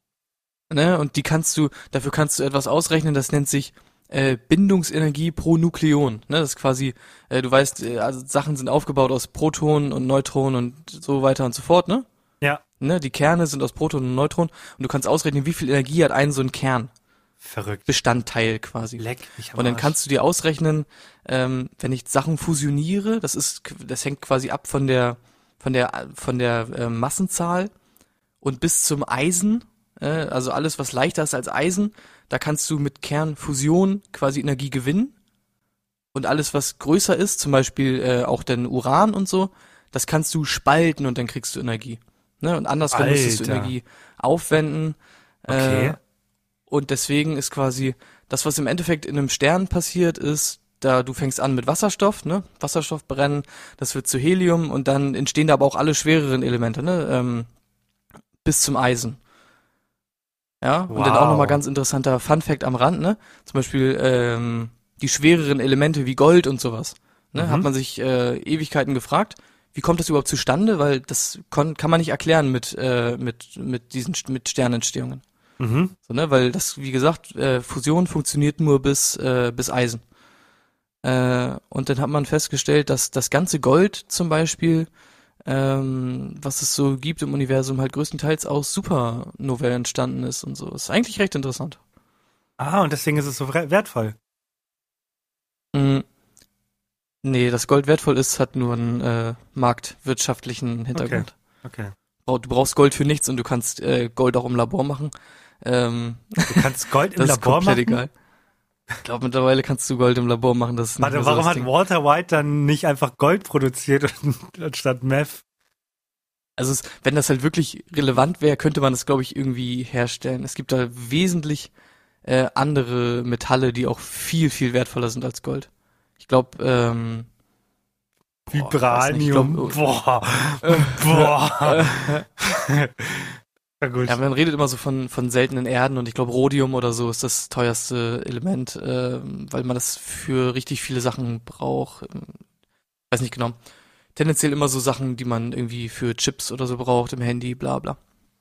ne? Und die kannst du, dafür kannst du etwas ausrechnen, das nennt sich äh, Bindungsenergie pro Nukleon. Ne? Das ist quasi, äh, du weißt, äh, also Sachen sind aufgebaut aus Protonen und Neutronen und so weiter und so fort, ne? Ja. Ne? Die Kerne sind aus Protonen und Neutronen und du kannst ausrechnen, wie viel Energie hat ein so ein Kern. Verrückt. Bestandteil quasi. Leck mich am Und dann Arsch. kannst du dir ausrechnen, ähm, wenn ich Sachen fusioniere, das ist, das hängt quasi ab von der, von der, von der äh, Massenzahl und bis zum Eisen, äh, also alles, was leichter ist als Eisen, da kannst du mit Kernfusion quasi Energie gewinnen. Und alles, was größer ist, zum Beispiel äh, auch den Uran und so, das kannst du spalten und dann kriegst du Energie. Ne? Und andersrum müsstest du Alter. Energie aufwenden. Okay. Äh, und deswegen ist quasi das, was im Endeffekt in einem Stern passiert, ist, da du fängst an mit Wasserstoff, ne? Wasserstoff brennen, das wird zu Helium und dann entstehen da aber auch alle schwereren Elemente, ne? Ähm, bis zum Eisen. Ja, und dann auch Wow. nochmal ganz interessanter Fun Fact am Rand, ne? Zum Beispiel ähm, die schwereren Elemente wie Gold und sowas. Ne? Mhm. Hat man sich äh, Ewigkeiten gefragt, wie kommt das überhaupt zustande? Weil das kann man nicht erklären mit, äh, mit, mit diesen mit Sternentstehungen. Mhm. So, ne? Weil das, wie gesagt, äh, Fusion funktioniert nur bis, äh, bis Eisen. Äh, und dann hat man festgestellt, dass das ganze Gold zum Beispiel, ähm, was es so gibt im Universum, halt größtenteils aus Supernovae entstanden ist und so. Ist eigentlich recht interessant. Ah, und deswegen ist es so wert- wertvoll. Mm. Nee, das Gold wertvoll ist, hat nur einen äh, marktwirtschaftlichen Hintergrund. Okay. Brau- Du brauchst Gold für nichts und du kannst äh, Gold auch im Labor machen. Ähm, Du kannst Gold im Labor machen. egal. Ich glaube, mittlerweile kannst du Gold im Labor machen. Das ist Warte, so warum das hat Ding. Walter White dann nicht einfach Gold produziert und, anstatt Meth? Also es, wenn das halt wirklich relevant wäre, könnte man das, glaube ich, irgendwie herstellen. Es gibt da wesentlich äh, andere Metalle, die auch viel, viel wertvoller sind als Gold. Ich glaube, ähm, boah, ich weiß nicht, ich Vibranium. glaub, boah. boah. Ja, gut. Ja, man redet immer so von, von seltenen Erden und ich glaube Rhodium oder so ist das teuerste Element, äh, weil man das für richtig viele Sachen braucht. Ähm, Weiß nicht genau. Tendenziell immer so Sachen, die man irgendwie für Chips oder so braucht im Handy, bla bla.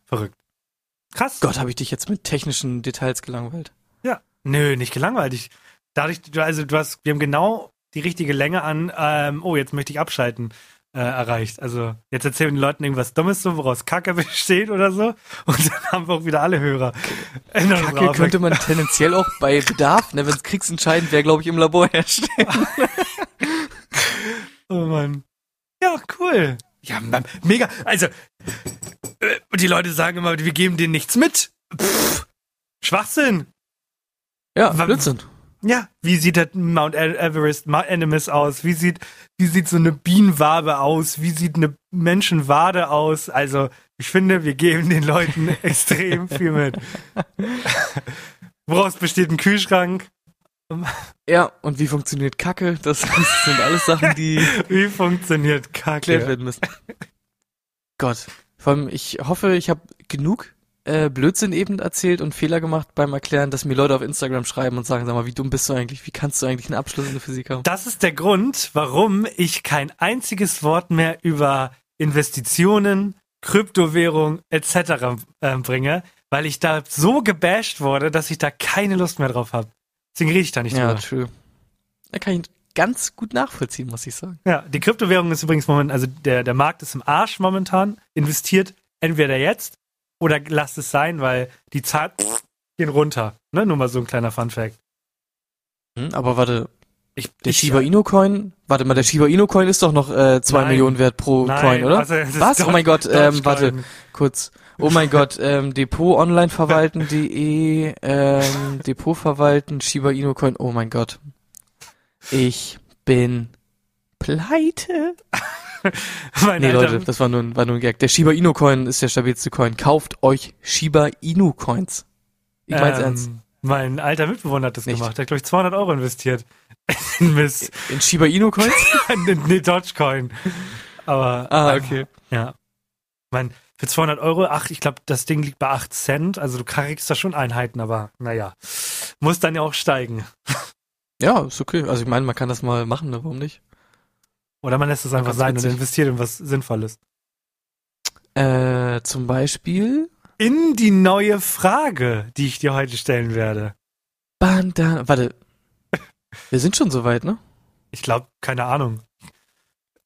Verrückt. Krass. Gott, habe ich dich jetzt mit technischen Details gelangweilt. Ja. Nö, nicht gelangweilt. Ich, dadurch, du, also du hast, wir haben genau die richtige Länge an, ähm, oh, jetzt möchte ich abschalten, äh, erreicht. Also jetzt erzählen den Leuten irgendwas Dummes, so, woraus Kacke besteht oder so. Und dann haben wir auch wieder alle Hörer. Kacke könnte man tendenziell auch bei Bedarf, ne, wenn es kriegsentscheidend wäre, glaube ich, im Labor herstellen. Oh Mann. Ja, cool. Ja, Mann, mega. Also, äh, die Leute sagen immer, wir geben denen nichts mit. Pff, Schwachsinn. Ja, Blödsinn. Ja, wie sieht der Mount E- Everest Mount Animus aus? Wie sieht, wie sieht so eine Bienenwabe aus? Wie sieht eine Menschenwade aus? Also, ich finde, wir geben den Leuten extrem viel mit. Woraus besteht ein Kühlschrank? Ja, und wie funktioniert Kacke? Das sind alles Sachen, die Wie funktioniert erklärt Kacke? werden müssen. Gott. Vor allem, ich hoffe, ich habe genug äh, Blödsinn eben erzählt und Fehler gemacht beim Erklären, dass mir Leute auf Instagram schreiben und sagen, sag mal, wie dumm bist du eigentlich? Wie kannst du eigentlich einen Abschluss in der Physik haben? Das ist der Grund, warum ich kein einziges Wort mehr über Investitionen, Kryptowährung etc. ähm, bringe, weil ich da so gebasht wurde, dass ich da keine Lust mehr drauf habe. Deswegen rede ich da nicht Ja, drüber. true. Da kann ich ganz gut nachvollziehen, muss ich sagen. Ja, die Kryptowährung ist übrigens momentan, also der, der Markt ist im Arsch momentan. Investiert entweder jetzt oder lasst es sein, weil die Zahlen gehen runter. Ne? Nur mal so ein kleiner Fun-Fact. Hm, aber warte, Ich, der ich, Shiba Inu Coin, warte mal, der Shiba Inu Coin ist doch noch äh, zwei Nein. Millionen wert pro Nein, Coin, oder? also Was? Oh mein Gott, ähm, warte, kurz. Oh mein Gott, ähm, Depot online verwalten.de, ähm, Depot verwalten, Shiba Inu Coin, oh mein Gott. Ich bin pleite. Mein Nee, Alter, Leute, das war nur, ein- war nur ein Gag. Der Shiba Inu Coin ist der stabilste Coin. Kauft euch Shiba Inu Coins. Ich mein's ähm, ernst. Mein alter Mitbewohner hat das Nicht. gemacht. Der hat, glaube ich, 200 Euro investiert. In Miss. In Shiba Inu Coins? nee, Dogecoin. Aber. ah, okay. Ja. Mein, für 200 Euro, ach, ich glaube, das Ding liegt bei 8 Cent. Also du kriegst da schon Einheiten, aber naja. Muss dann ja auch steigen. Ja, ist okay. Also ich meine, man kann das mal machen, ne? warum nicht? Oder man lässt es einfach sein und witzig. investiert in was Sinnvolles. Äh, zum Beispiel In die neue Frage, die ich dir heute stellen werde. Bandana. Warte. Wir sind schon soweit, ne? Ich glaube, keine Ahnung.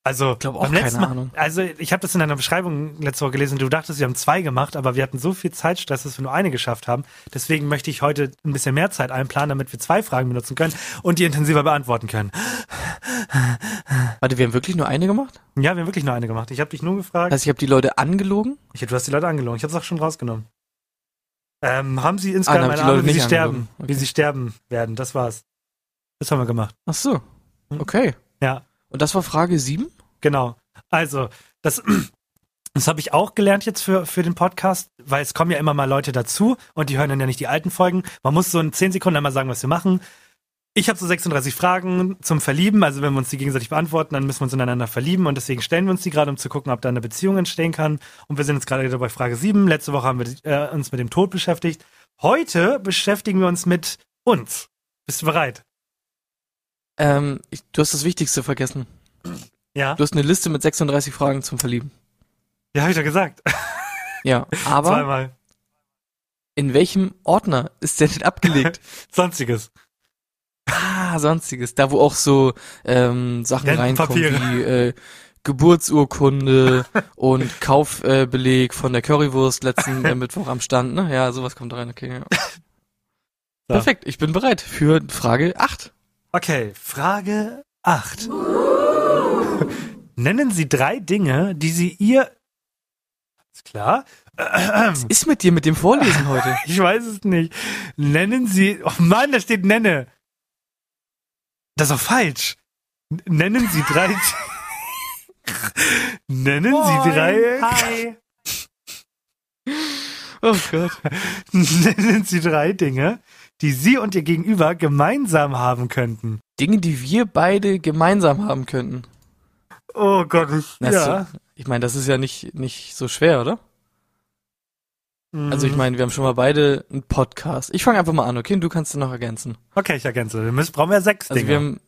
Also, Ich glaube auch beim letzten Mal, Ahnung. Also, ich habe das in deiner Beschreibung letzte Woche gelesen. Du dachtest, wir haben zwei gemacht, aber wir hatten so viel Zeitstress, dass wir nur eine geschafft haben. Deswegen möchte ich heute ein bisschen mehr Zeit einplanen, damit wir zwei Fragen benutzen können und die intensiver beantworten können. Warte, wir haben wirklich nur eine gemacht? Ja, wir haben wirklich nur eine gemacht. Ich habe dich nur gefragt. Also ich habe die Leute angelogen? Ich, du hast die Leute angelogen. Ich habe es auch schon rausgenommen. Ähm, haben sie insgesamt dann hab eine Ahnung, wie sie sterben, angelogen. wie Okay. sie sterben werden. Das war's. Das haben wir gemacht. Ach so. Hm. Okay. Ja. Und das war Frage sieben? Genau. Also, das, das habe ich auch gelernt jetzt für, für den Podcast, weil es kommen ja immer mal Leute dazu und die hören dann ja nicht die alten Folgen. Man muss so in 10 Sekunden einmal sagen, was wir machen. Ich habe so 36 Fragen zum Verlieben, also wenn wir uns die gegenseitig beantworten, dann müssen wir uns ineinander verlieben und deswegen stellen wir uns die gerade, um zu gucken, ob da eine Beziehung entstehen kann. Und wir sind jetzt gerade wieder bei Frage 7. Letzte Woche haben wir äh, uns mit dem Tod beschäftigt. Heute beschäftigen wir uns mit uns. Bist du bereit? Ähm, ich, du hast das Wichtigste vergessen. Ja? Du hast eine Liste mit 36 Fragen zum Verlieben. Ja, habe ich doch gesagt. Ja, aber Zweimal. in welchem Ordner ist der denn abgelegt? Sonstiges. ah, sonstiges. Da, wo auch so ähm, Sachen reinkommen wie äh, Geburtsurkunde und Kaufbeleg äh, von der Currywurst letzten äh, Mittwoch am Stand. Ne? Ja, sowas kommt rein. Okay. Ja. Perfekt, ich bin bereit für Frage 8. Okay, Frage 8. Nennen Sie drei Dinge, die Sie ihr. Ist klar. Was ist mit dir mit dem Vorlesen heute? Ich weiß es nicht. Nennen Sie. Oh Mann, da steht nenne. Das ist doch falsch. Nennen Sie drei. Nennen Sie drei. Hi. Oh Gott. Nennen Sie drei Dinge, die Sie und Ihr Gegenüber gemeinsam haben könnten. Dinge, die wir beide gemeinsam haben könnten. Oh Gott, ich, Na, ja. so, ich meine, das ist ja nicht, nicht so schwer, oder? Also ich meine, wir haben schon mal beide einen Podcast. Ich fange einfach mal an, okay? Und du kannst es noch ergänzen. Okay, ich ergänze. Wir müssen, brauchen ja sechs Also Dinge. wir haben,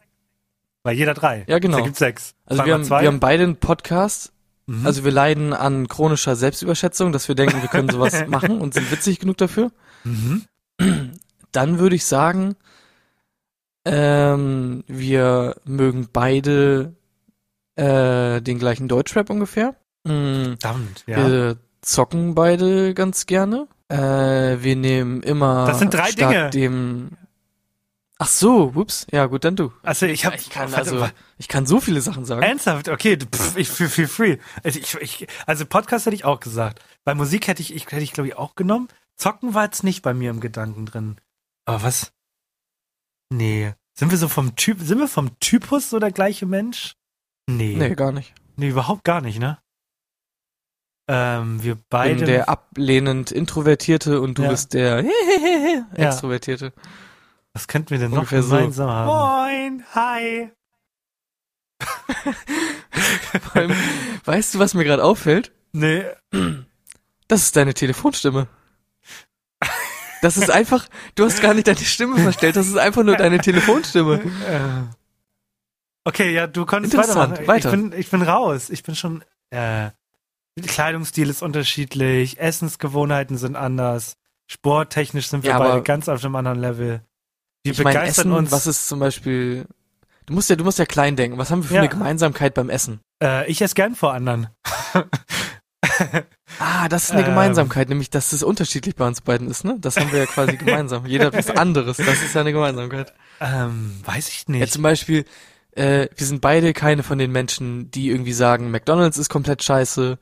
weil jeder drei. Ja, genau. Da gibt's sechs. also wir haben, wir haben beide einen Podcast. Mhm. Also wir leiden an chronischer Selbstüberschätzung, dass wir denken, wir können sowas machen und sind witzig genug dafür. mhm. Dann würde ich sagen, ähm, wir mögen beide äh, den gleichen Deutschrap ungefähr. Mm, Verdammt, ja. Wir zocken beide ganz gerne. Äh, wir nehmen immer Das sind drei Dinge. dem. Ach so, ups. Ja, gut, dann du. Also ich habe Ich kann also, ich kann so viele Sachen sagen. Ernsthaft, okay, pff, ich feel, feel free. Also, ich, ich, also Podcast hätte ich auch gesagt. Bei Musik hätte ich, ich hätte ich glaube ich auch genommen. Zocken war jetzt nicht bei mir im Gedanken drin. Aber was? Nee. Sind wir so vom Typ, sind wir vom Typus so der gleiche Mensch? Nee. Nee, gar nicht. Nee, überhaupt gar nicht, ne? Ähm, wir Ich beide. bin der ablehnend Introvertierte und du Ja. bist der Ja. Extrovertierte. was könnten wir denn noch ungefähr so. gemeinsam haben? Moin, hi. Allem, weißt du, was mir gerade auffällt? Nee, Das ist deine Telefonstimme. Das ist einfach, du hast gar nicht deine Stimme verstellt, das ist einfach nur deine Telefonstimme. Äh. Okay, ja, du konntest Interessant, weitermachen. weiter. Ich bin, ich bin raus. Ich bin schon. Äh, Kleidungsstil ist unterschiedlich, Essensgewohnheiten sind anders, sporttechnisch sind wir Ja, beide ganz auf einem anderen Level. Wir Ich begeistern Essen, uns. was ist zum Beispiel, du musst ja, du musst ja klein denken, was haben wir für Ja. eine Gemeinsamkeit beim Essen? äh, ich esse gern vor anderen. Ah, das ist eine Ähm. Gemeinsamkeit, nämlich, dass es unterschiedlich bei uns beiden ist, ne? Das haben wir ja quasi gemeinsam. Jeder hat was anderes, das ist ja eine Gemeinsamkeit. ähm, weiß ich Ja, nicht. zum Beispiel, äh, wir sind beide keine von den Menschen, die irgendwie sagen, McDonalds ist komplett scheiße.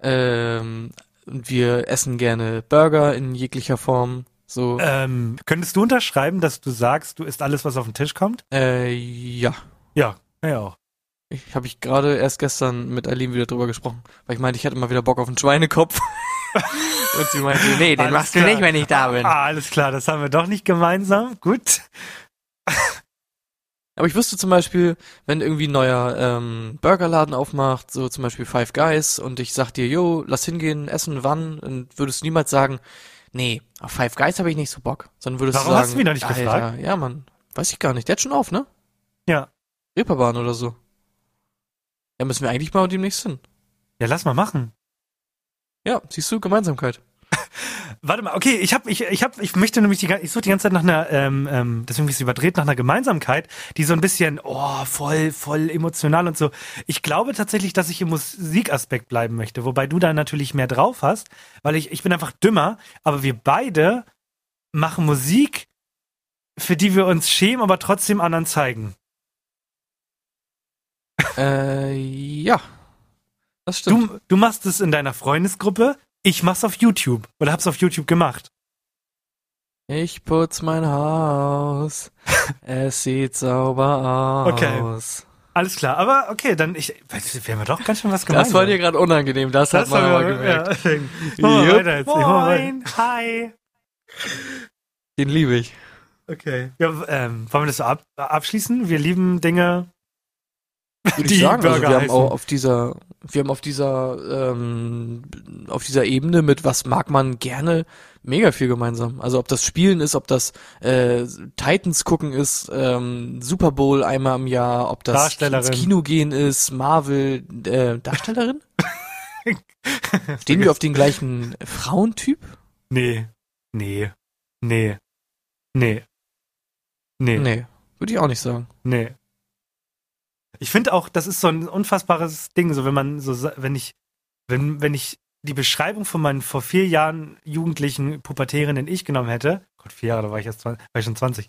Ähm, und wir essen gerne Burger in jeglicher Form. So, ähm, könntest du unterschreiben, dass du sagst, du isst alles, was auf den Tisch kommt? äh, ja. Ja, ja auch. Ich habe ich gerade erst gestern mit Aline wieder drüber gesprochen, weil ich meinte, ich hätte mal wieder Bock auf einen Schweinekopf. und sie meinte, nee, den Alles machst du klar. nicht, wenn ich da bin. Ah, alles klar, das haben wir doch nicht gemeinsam. Gut. Aber ich wüsste zum Beispiel, wenn irgendwie ein neuer ähm, Burgerladen aufmacht, so zum Beispiel Five Guys, und ich sag dir, yo, lass hingehen, essen, wann, und würdest du niemals sagen, nee, auf Five Guys habe ich nicht so Bock, sondern würdest Warum du sagen, hast du mich noch nicht Alter, gefragt? ja, Mann, weiß ich gar nicht, der hat schon auf, ne? Ja. Reeperbahn oder so. Ja, müssen wir eigentlich mal demnächst hin. Ja, lass mal machen. Ja, siehst du, Gemeinsamkeit. Warte mal, okay, ich hab, ich, ich hab, ich möchte nämlich die, ich suche die ganze Zeit nach einer, ähm, ähm, deswegen ist es überdreht, nach einer Gemeinsamkeit, die so ein bisschen, oh, voll, voll emotional und so. Ich glaube tatsächlich, dass ich im Musikaspekt bleiben möchte, wobei du da natürlich mehr drauf hast, weil ich, ich bin einfach dümmer, aber wir beide machen Musik, für die wir uns schämen, aber trotzdem anderen zeigen. Äh, ja. Das stimmt. Du, du machst es in deiner Freundesgruppe, ich mach's auf YouTube oder hab's auf YouTube gemacht. Ich putz mein Haus. es sieht sauber Okay. aus. Alles klar, aber okay, dann ich, wir haben ja doch ganz schön was Das gemeinsam. war dir gerade unangenehm, das, hat man aber wir- gemerkt. Ja, mal weiter jetzt. Weiter. hi. Den liebe ich. Okay. Ja, ähm, wollen wir das so ab, abschließen? Wir lieben Dinge. Würde Die ich sagen, also wir haben auch auf dieser, wir haben auf dieser, ähm, auf dieser Ebene mit was mag man gerne mega viel gemeinsam. Also ob das Spielen ist, ob das äh, Titans gucken ist, ähm, Super Bowl einmal im Jahr, ob das ins Kino gehen ist, Marvel, äh, Darstellerin? Stehen wir auf den gleichen Frauentyp? Nee. Nee. Nee. Nee. Nee. Nee, würde ich auch nicht sagen. Nee. Ich finde auch, das ist so ein unfassbares Ding, so wenn man so, wenn ich, wenn, wenn ich die Beschreibung von meinen vor vier Jahren jugendlichen pubertären Ich genommen hätte, Gott, vier Jahre, da war ich erst 20, war ich schon 20.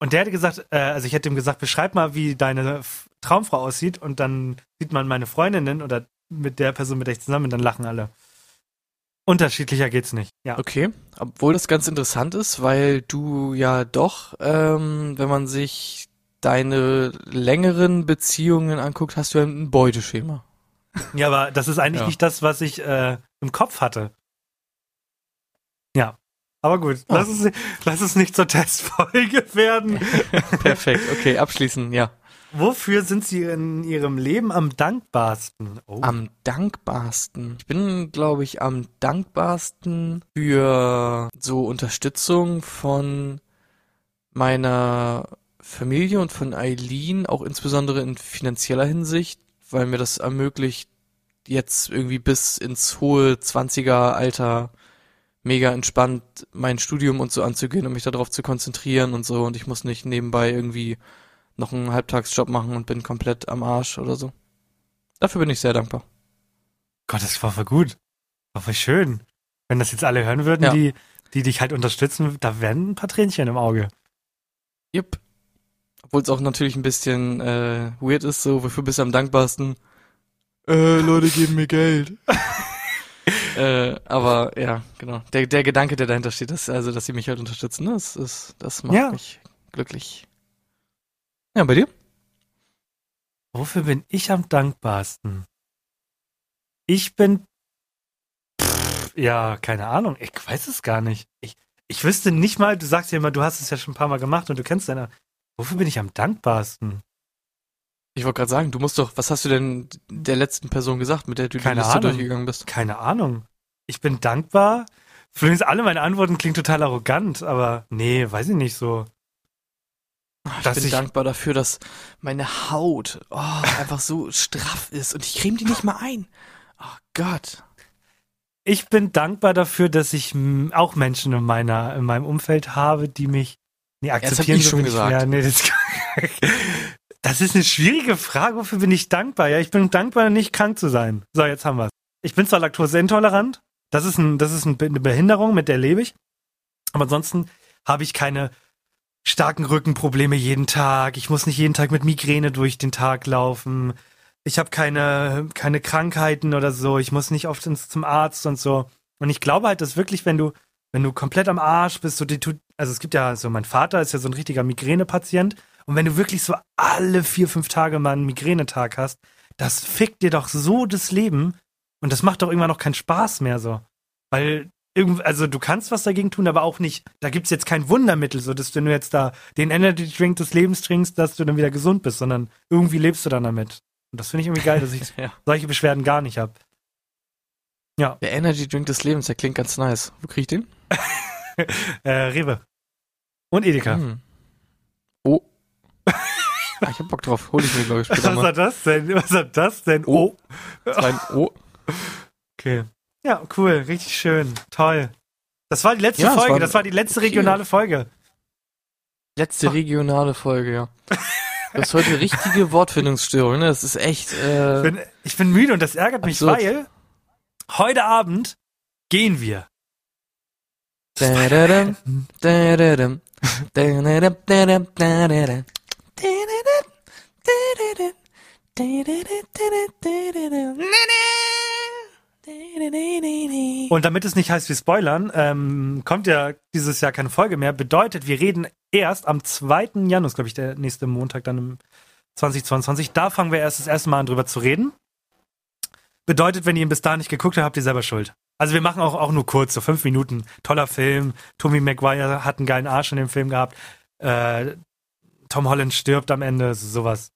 Und der hätte gesagt, äh, also ich hätte ihm gesagt, beschreib mal, wie deine Traumfrau aussieht und dann sieht man meine Freundinnen oder mit der Person, mit der ich zusammen bin, dann lachen alle. Unterschiedlicher geht's nicht. Ja. Okay, obwohl das ganz interessant ist, weil du ja doch, ähm, wenn man sich deine längeren Beziehungen anguckt, hast du ja ein Beuteschema. Ja, aber das ist eigentlich Ja. nicht das, was ich äh, im Kopf hatte. Ja. Aber gut, Ah. lass, es, lass es nicht zur Testfolge werden. Perfekt, okay, abschließen, ja. wofür sind Sie in Ihrem Leben am dankbarsten? Oh. Am dankbarsten. Ich bin, glaube ich, am dankbarsten für so Unterstützung von meiner Familie und von Eileen, auch insbesondere in finanzieller Hinsicht, weil mir das ermöglicht, jetzt irgendwie bis ins hohe Zwanziger Alter mega entspannt mein Studium und so anzugehen und mich darauf zu konzentrieren und so und ich muss nicht nebenbei irgendwie noch einen Halbtagsjob machen und bin komplett am Arsch oder so. Dafür bin ich sehr dankbar. Gott, das war voll gut. War voll schön. Wenn das jetzt alle hören würden, ja. die, die dich halt unterstützen, da wären ein paar Tränchen im Auge. Yep. Obwohl es auch natürlich ein bisschen äh, weird ist, so, wofür bist du am dankbarsten? Äh, Leute geben mir Geld. äh, aber ja, genau. Der, der Gedanke, der dahinter steht, dass, also, dass sie mich halt unterstützen, das, ist, das macht ja. mich glücklich. Ja, bei dir? Wofür bin ich am dankbarsten? Ich bin. Pff, ja, keine Ahnung. Ich weiß es gar nicht. Ich, ich wüsste nicht mal, du sagst ja immer, du hast es ja schon ein paar Mal gemacht und du kennst deine. Wofür bin ich am dankbarsten? Ich wollte gerade sagen, du musst doch, was hast du denn der letzten Person gesagt, mit der du Keine die Liste Ahnung. durchgegangen bist? Keine Ahnung. Ich bin dankbar. Übrigens, alle meine Antworten klingen total arrogant, aber nee, weiß ich nicht so. Ich bin ich dankbar dafür, dass meine Haut oh, einfach so straff ist und ich creme die nicht mal ein. Oh Gott. Ich bin dankbar dafür, dass ich auch Menschen in meiner in meinem Umfeld habe, die mich nee, akzeptieren. Das hab ich schon gesagt. Nee, das, das ist eine schwierige Frage. Wofür bin ich dankbar? Ja, ich bin dankbar, nicht krank zu sein. So, jetzt haben wir's. Ich bin zwar laktoseintolerant. Das ist, ein, das ist eine Behinderung, mit der lebe ich. Aber ansonsten habe ich keine starken Rückenprobleme jeden Tag. Ich muss nicht jeden Tag mit Migräne durch den Tag laufen. Ich habe keine, keine Krankheiten oder so. Ich muss nicht oft ins, zum Arzt und so. Und ich glaube halt, dass wirklich, wenn du, wenn du komplett am Arsch bist, so die, also es gibt ja so, mein Vater ist ja so ein richtiger Migränepatient und wenn du wirklich so alle vier, fünf Tage mal einen Migränetag hast, das fickt dir doch so das Leben und das macht doch irgendwann noch keinen Spaß mehr so. Weil irgendwie, also du kannst was dagegen tun, aber auch nicht, da gibt's jetzt kein Wundermittel, so dass du nur jetzt da den Energy Drink des Lebens trinkst, dass du dann wieder gesund bist, sondern irgendwie lebst du dann damit. Und das finde ich irgendwie geil, dass ich ja. solche Beschwerden gar nicht habe. Ja. Der Energy Drink des Lebens, der klingt ganz nice. Wo krieg ich den? äh, Rewe. Und Edeka. Hm. Oh. Ah, ich hab Bock drauf. Hol ich mir, glaube ich, später Was mal. hat das denn? Was hat das denn? Oh. Das war ein O. Okay. Ja, cool. Richtig schön. Toll. Das war die letzte ja, Folge. War das war die letzte regionale Folge. Letzte regionale Folge, ja. Du hast heute richtige Wortfindungsstörung, ne? Das ist echt. Äh, ich, bin, ich bin müde und das ärgert mich, absurd. weil heute Abend gehen wir. Da, da, da, da, da, da. Und damit es nicht heißt, wir spoilern, ähm, kommt ja dieses Jahr keine Folge mehr. Bedeutet, wir reden erst am 2. Januar, glaube ich, der nächste Montag dann im 2022. Da fangen wir erst das erste Mal an, drüber zu reden. Bedeutet, wenn ihr ihn bis da nicht geguckt habt, habt ihr selber Schuld. Also wir machen auch, auch nur kurz, so fünf Minuten. Toller Film. Tommy Maguire hat einen geilen Arsch in dem Film gehabt. Äh, Tom Holland stirbt am Ende, sowas.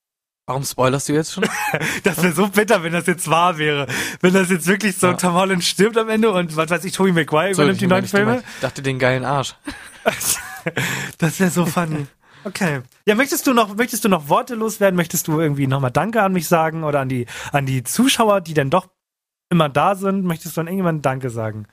Warum spoilerst du jetzt schon? das wäre so bitter, wenn das jetzt wahr wäre. Wenn das jetzt wirklich so, ja. Tom Holland stirbt am Ende und was weiß ich, Tobey Maguire so, übernimmt die neuen Filme. Ich dachte den geilen Arsch. das wäre so funny. Okay. Ja, möchtest du noch, möchtest du noch Worte loswerden? Möchtest du irgendwie nochmal Danke an mich sagen oder an die, an die Zuschauer, die dann doch immer da sind? Möchtest du an irgendjemanden Danke sagen?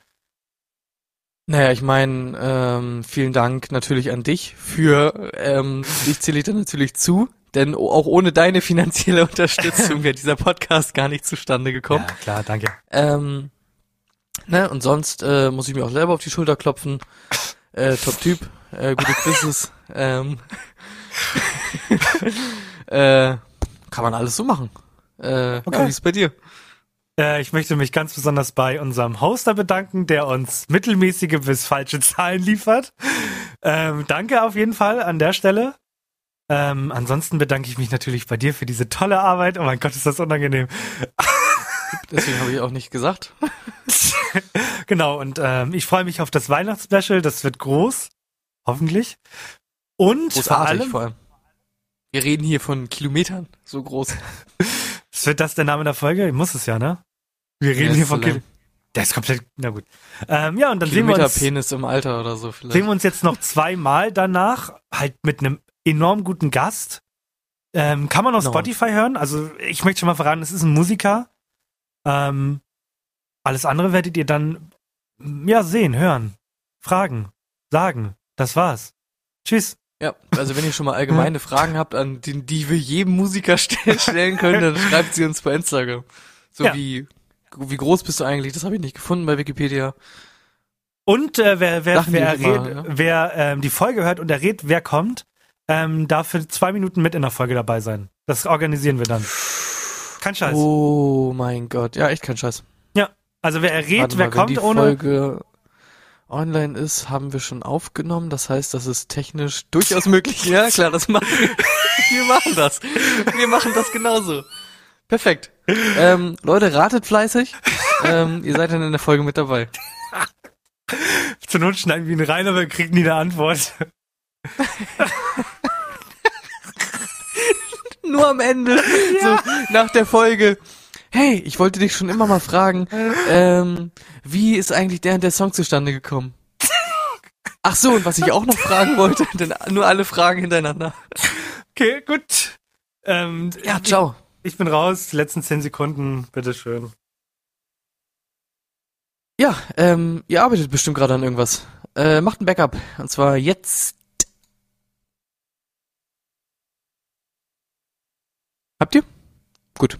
Naja, ich meine, ähm, vielen Dank natürlich an dich für, ähm, ich zähle dir natürlich zu, denn auch ohne deine finanzielle Unterstützung wäre dieser Podcast gar nicht zustande gekommen. Ja, klar, danke. Ähm, ne, und sonst äh, muss ich mir auch selber auf die Schulter klopfen. Äh, Top-Typ, äh, gute Quizzes. ähm, äh, kann man alles so machen. Äh, okay. Wie ist bei dir? Äh, ich möchte mich ganz besonders bei unserem Hoster bedanken, der uns mittelmäßige bis falsche Zahlen liefert. Ähm, danke auf jeden Fall an der Stelle. Ähm, ansonsten bedanke ich mich natürlich bei dir für diese tolle Arbeit. Oh mein Gott, ist das unangenehm. Deswegen habe ich auch nicht gesagt. genau, und ähm, ich freue mich auf das Weihnachtsspecial. Das wird groß. Hoffentlich. Und vor allem, vor allem. Wir reden hier von Kilometern, so groß. Wird das der Name der Folge? Muss es ja, ne? Wir reden hier von. Kil Der ist komplett, na gut. Ähm, ja, und dann sehen wir, uns, sehen Penis im Alter oder so vielleicht. wir uns jetzt noch zweimal danach, halt mit einem enorm guten Gast. Ähm, kann man auf No. Spotify hören? Also ich möchte schon mal verraten, es ist ein Musiker. Ähm, alles andere werdet ihr dann ja sehen, hören, fragen, sagen. Das war's. Tschüss. Ja, also wenn ihr schon mal allgemeine Fragen habt, an die, die wir jedem Musiker stellen, stellen können, dann schreibt sie uns bei Instagram. So Ja. wie, wie groß bist du eigentlich? Das habe ich nicht gefunden bei Wikipedia. Und äh, wer, wer, wer, ich immer, errät, ja. wer ähm, die Folge hört und errät, wer kommt, ähm, darf für zwei Minuten mit in der Folge dabei sein. Das organisieren wir dann. Kein Scheiß. Oh mein Gott. Ja, echt kein Scheiß. Also wer errät, Warte wer mal, wenn kommt die ohne. Folge online ist, haben wir schon aufgenommen. Das heißt, das ist technisch durchaus möglich. Ja, klar, das machen wir. Wir machen das. Wir machen das genauso. Perfekt. Ähm, Leute, ratet fleißig. Ähm, ihr seid dann in der Folge mit dabei. Zur Not schneiden wir ihn rein, aber wir kriegen nie eine Antwort. Nur am Ende, so nach der Folge. Hey, ich wollte dich schon immer mal fragen, ähm, wie ist eigentlich der und der Song zustande gekommen? Ach so, und was ich auch noch fragen wollte, denn nur alle Fragen hintereinander. Okay, gut. Ähm, Ja, ciao. Ich, bin raus. Die letzten zehn Sekunden, bitteschön. Ja, ähm, ihr arbeitet bestimmt gerade an irgendwas. Äh, macht ein Backup. Und zwar jetzt. Habt ihr? Gut.